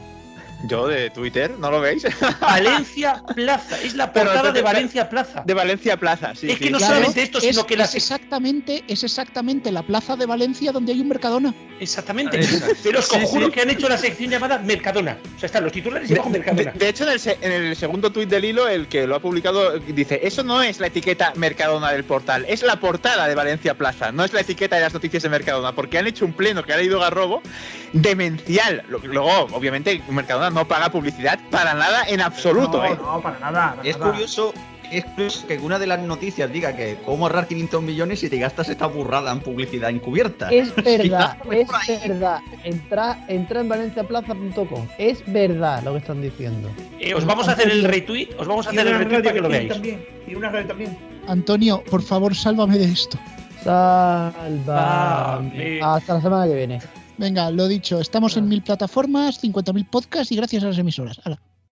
Yo de Twitter, ¿no lo veis? *laughs* Valencia Plaza, es la Pero portada de Valencia Plaza. De Valencia Plaza, sí. Es que sí. no Claro, solamente esto, sino que las- es exactamente, es exactamente la plaza de Valencia donde hay un Mercadona. Exactamente. Pero os conjuro sí. que han hecho la sección llamada Mercadona. O sea, están los titulares y De, abajo Mercadona. de- de hecho, en el, se- en el segundo tuit del hilo, el que lo ha publicado dice: Eso no es la etiqueta Mercadona del portal, es la portada de Valencia Plaza, no es la etiqueta de las noticias de Mercadona, porque han hecho un pleno que ha leído Garrobo demencial. Luego, obviamente, Mercadona no paga publicidad para nada en absoluto. no, ¿eh? no, para nada. para Es nada. curioso, es curioso que una de las noticias diga que cómo ahorrar 500 millones y te gastas esta burrada en publicidad encubierta. Es *laughs* verdad, es verdad. Entra, entra en valenciaplaza.com. Es verdad lo que están diciendo. Eh, os vamos a hacer el retweet, os vamos a hacer el retweet para que lo veáis. también. Y una radio también. Antonio, por favor, sálvame de esto. Sálvame. Hasta la semana que viene. Venga, lo dicho, estamos en mil plataformas, 50.000 podcasts y gracias a las emisoras. Hala.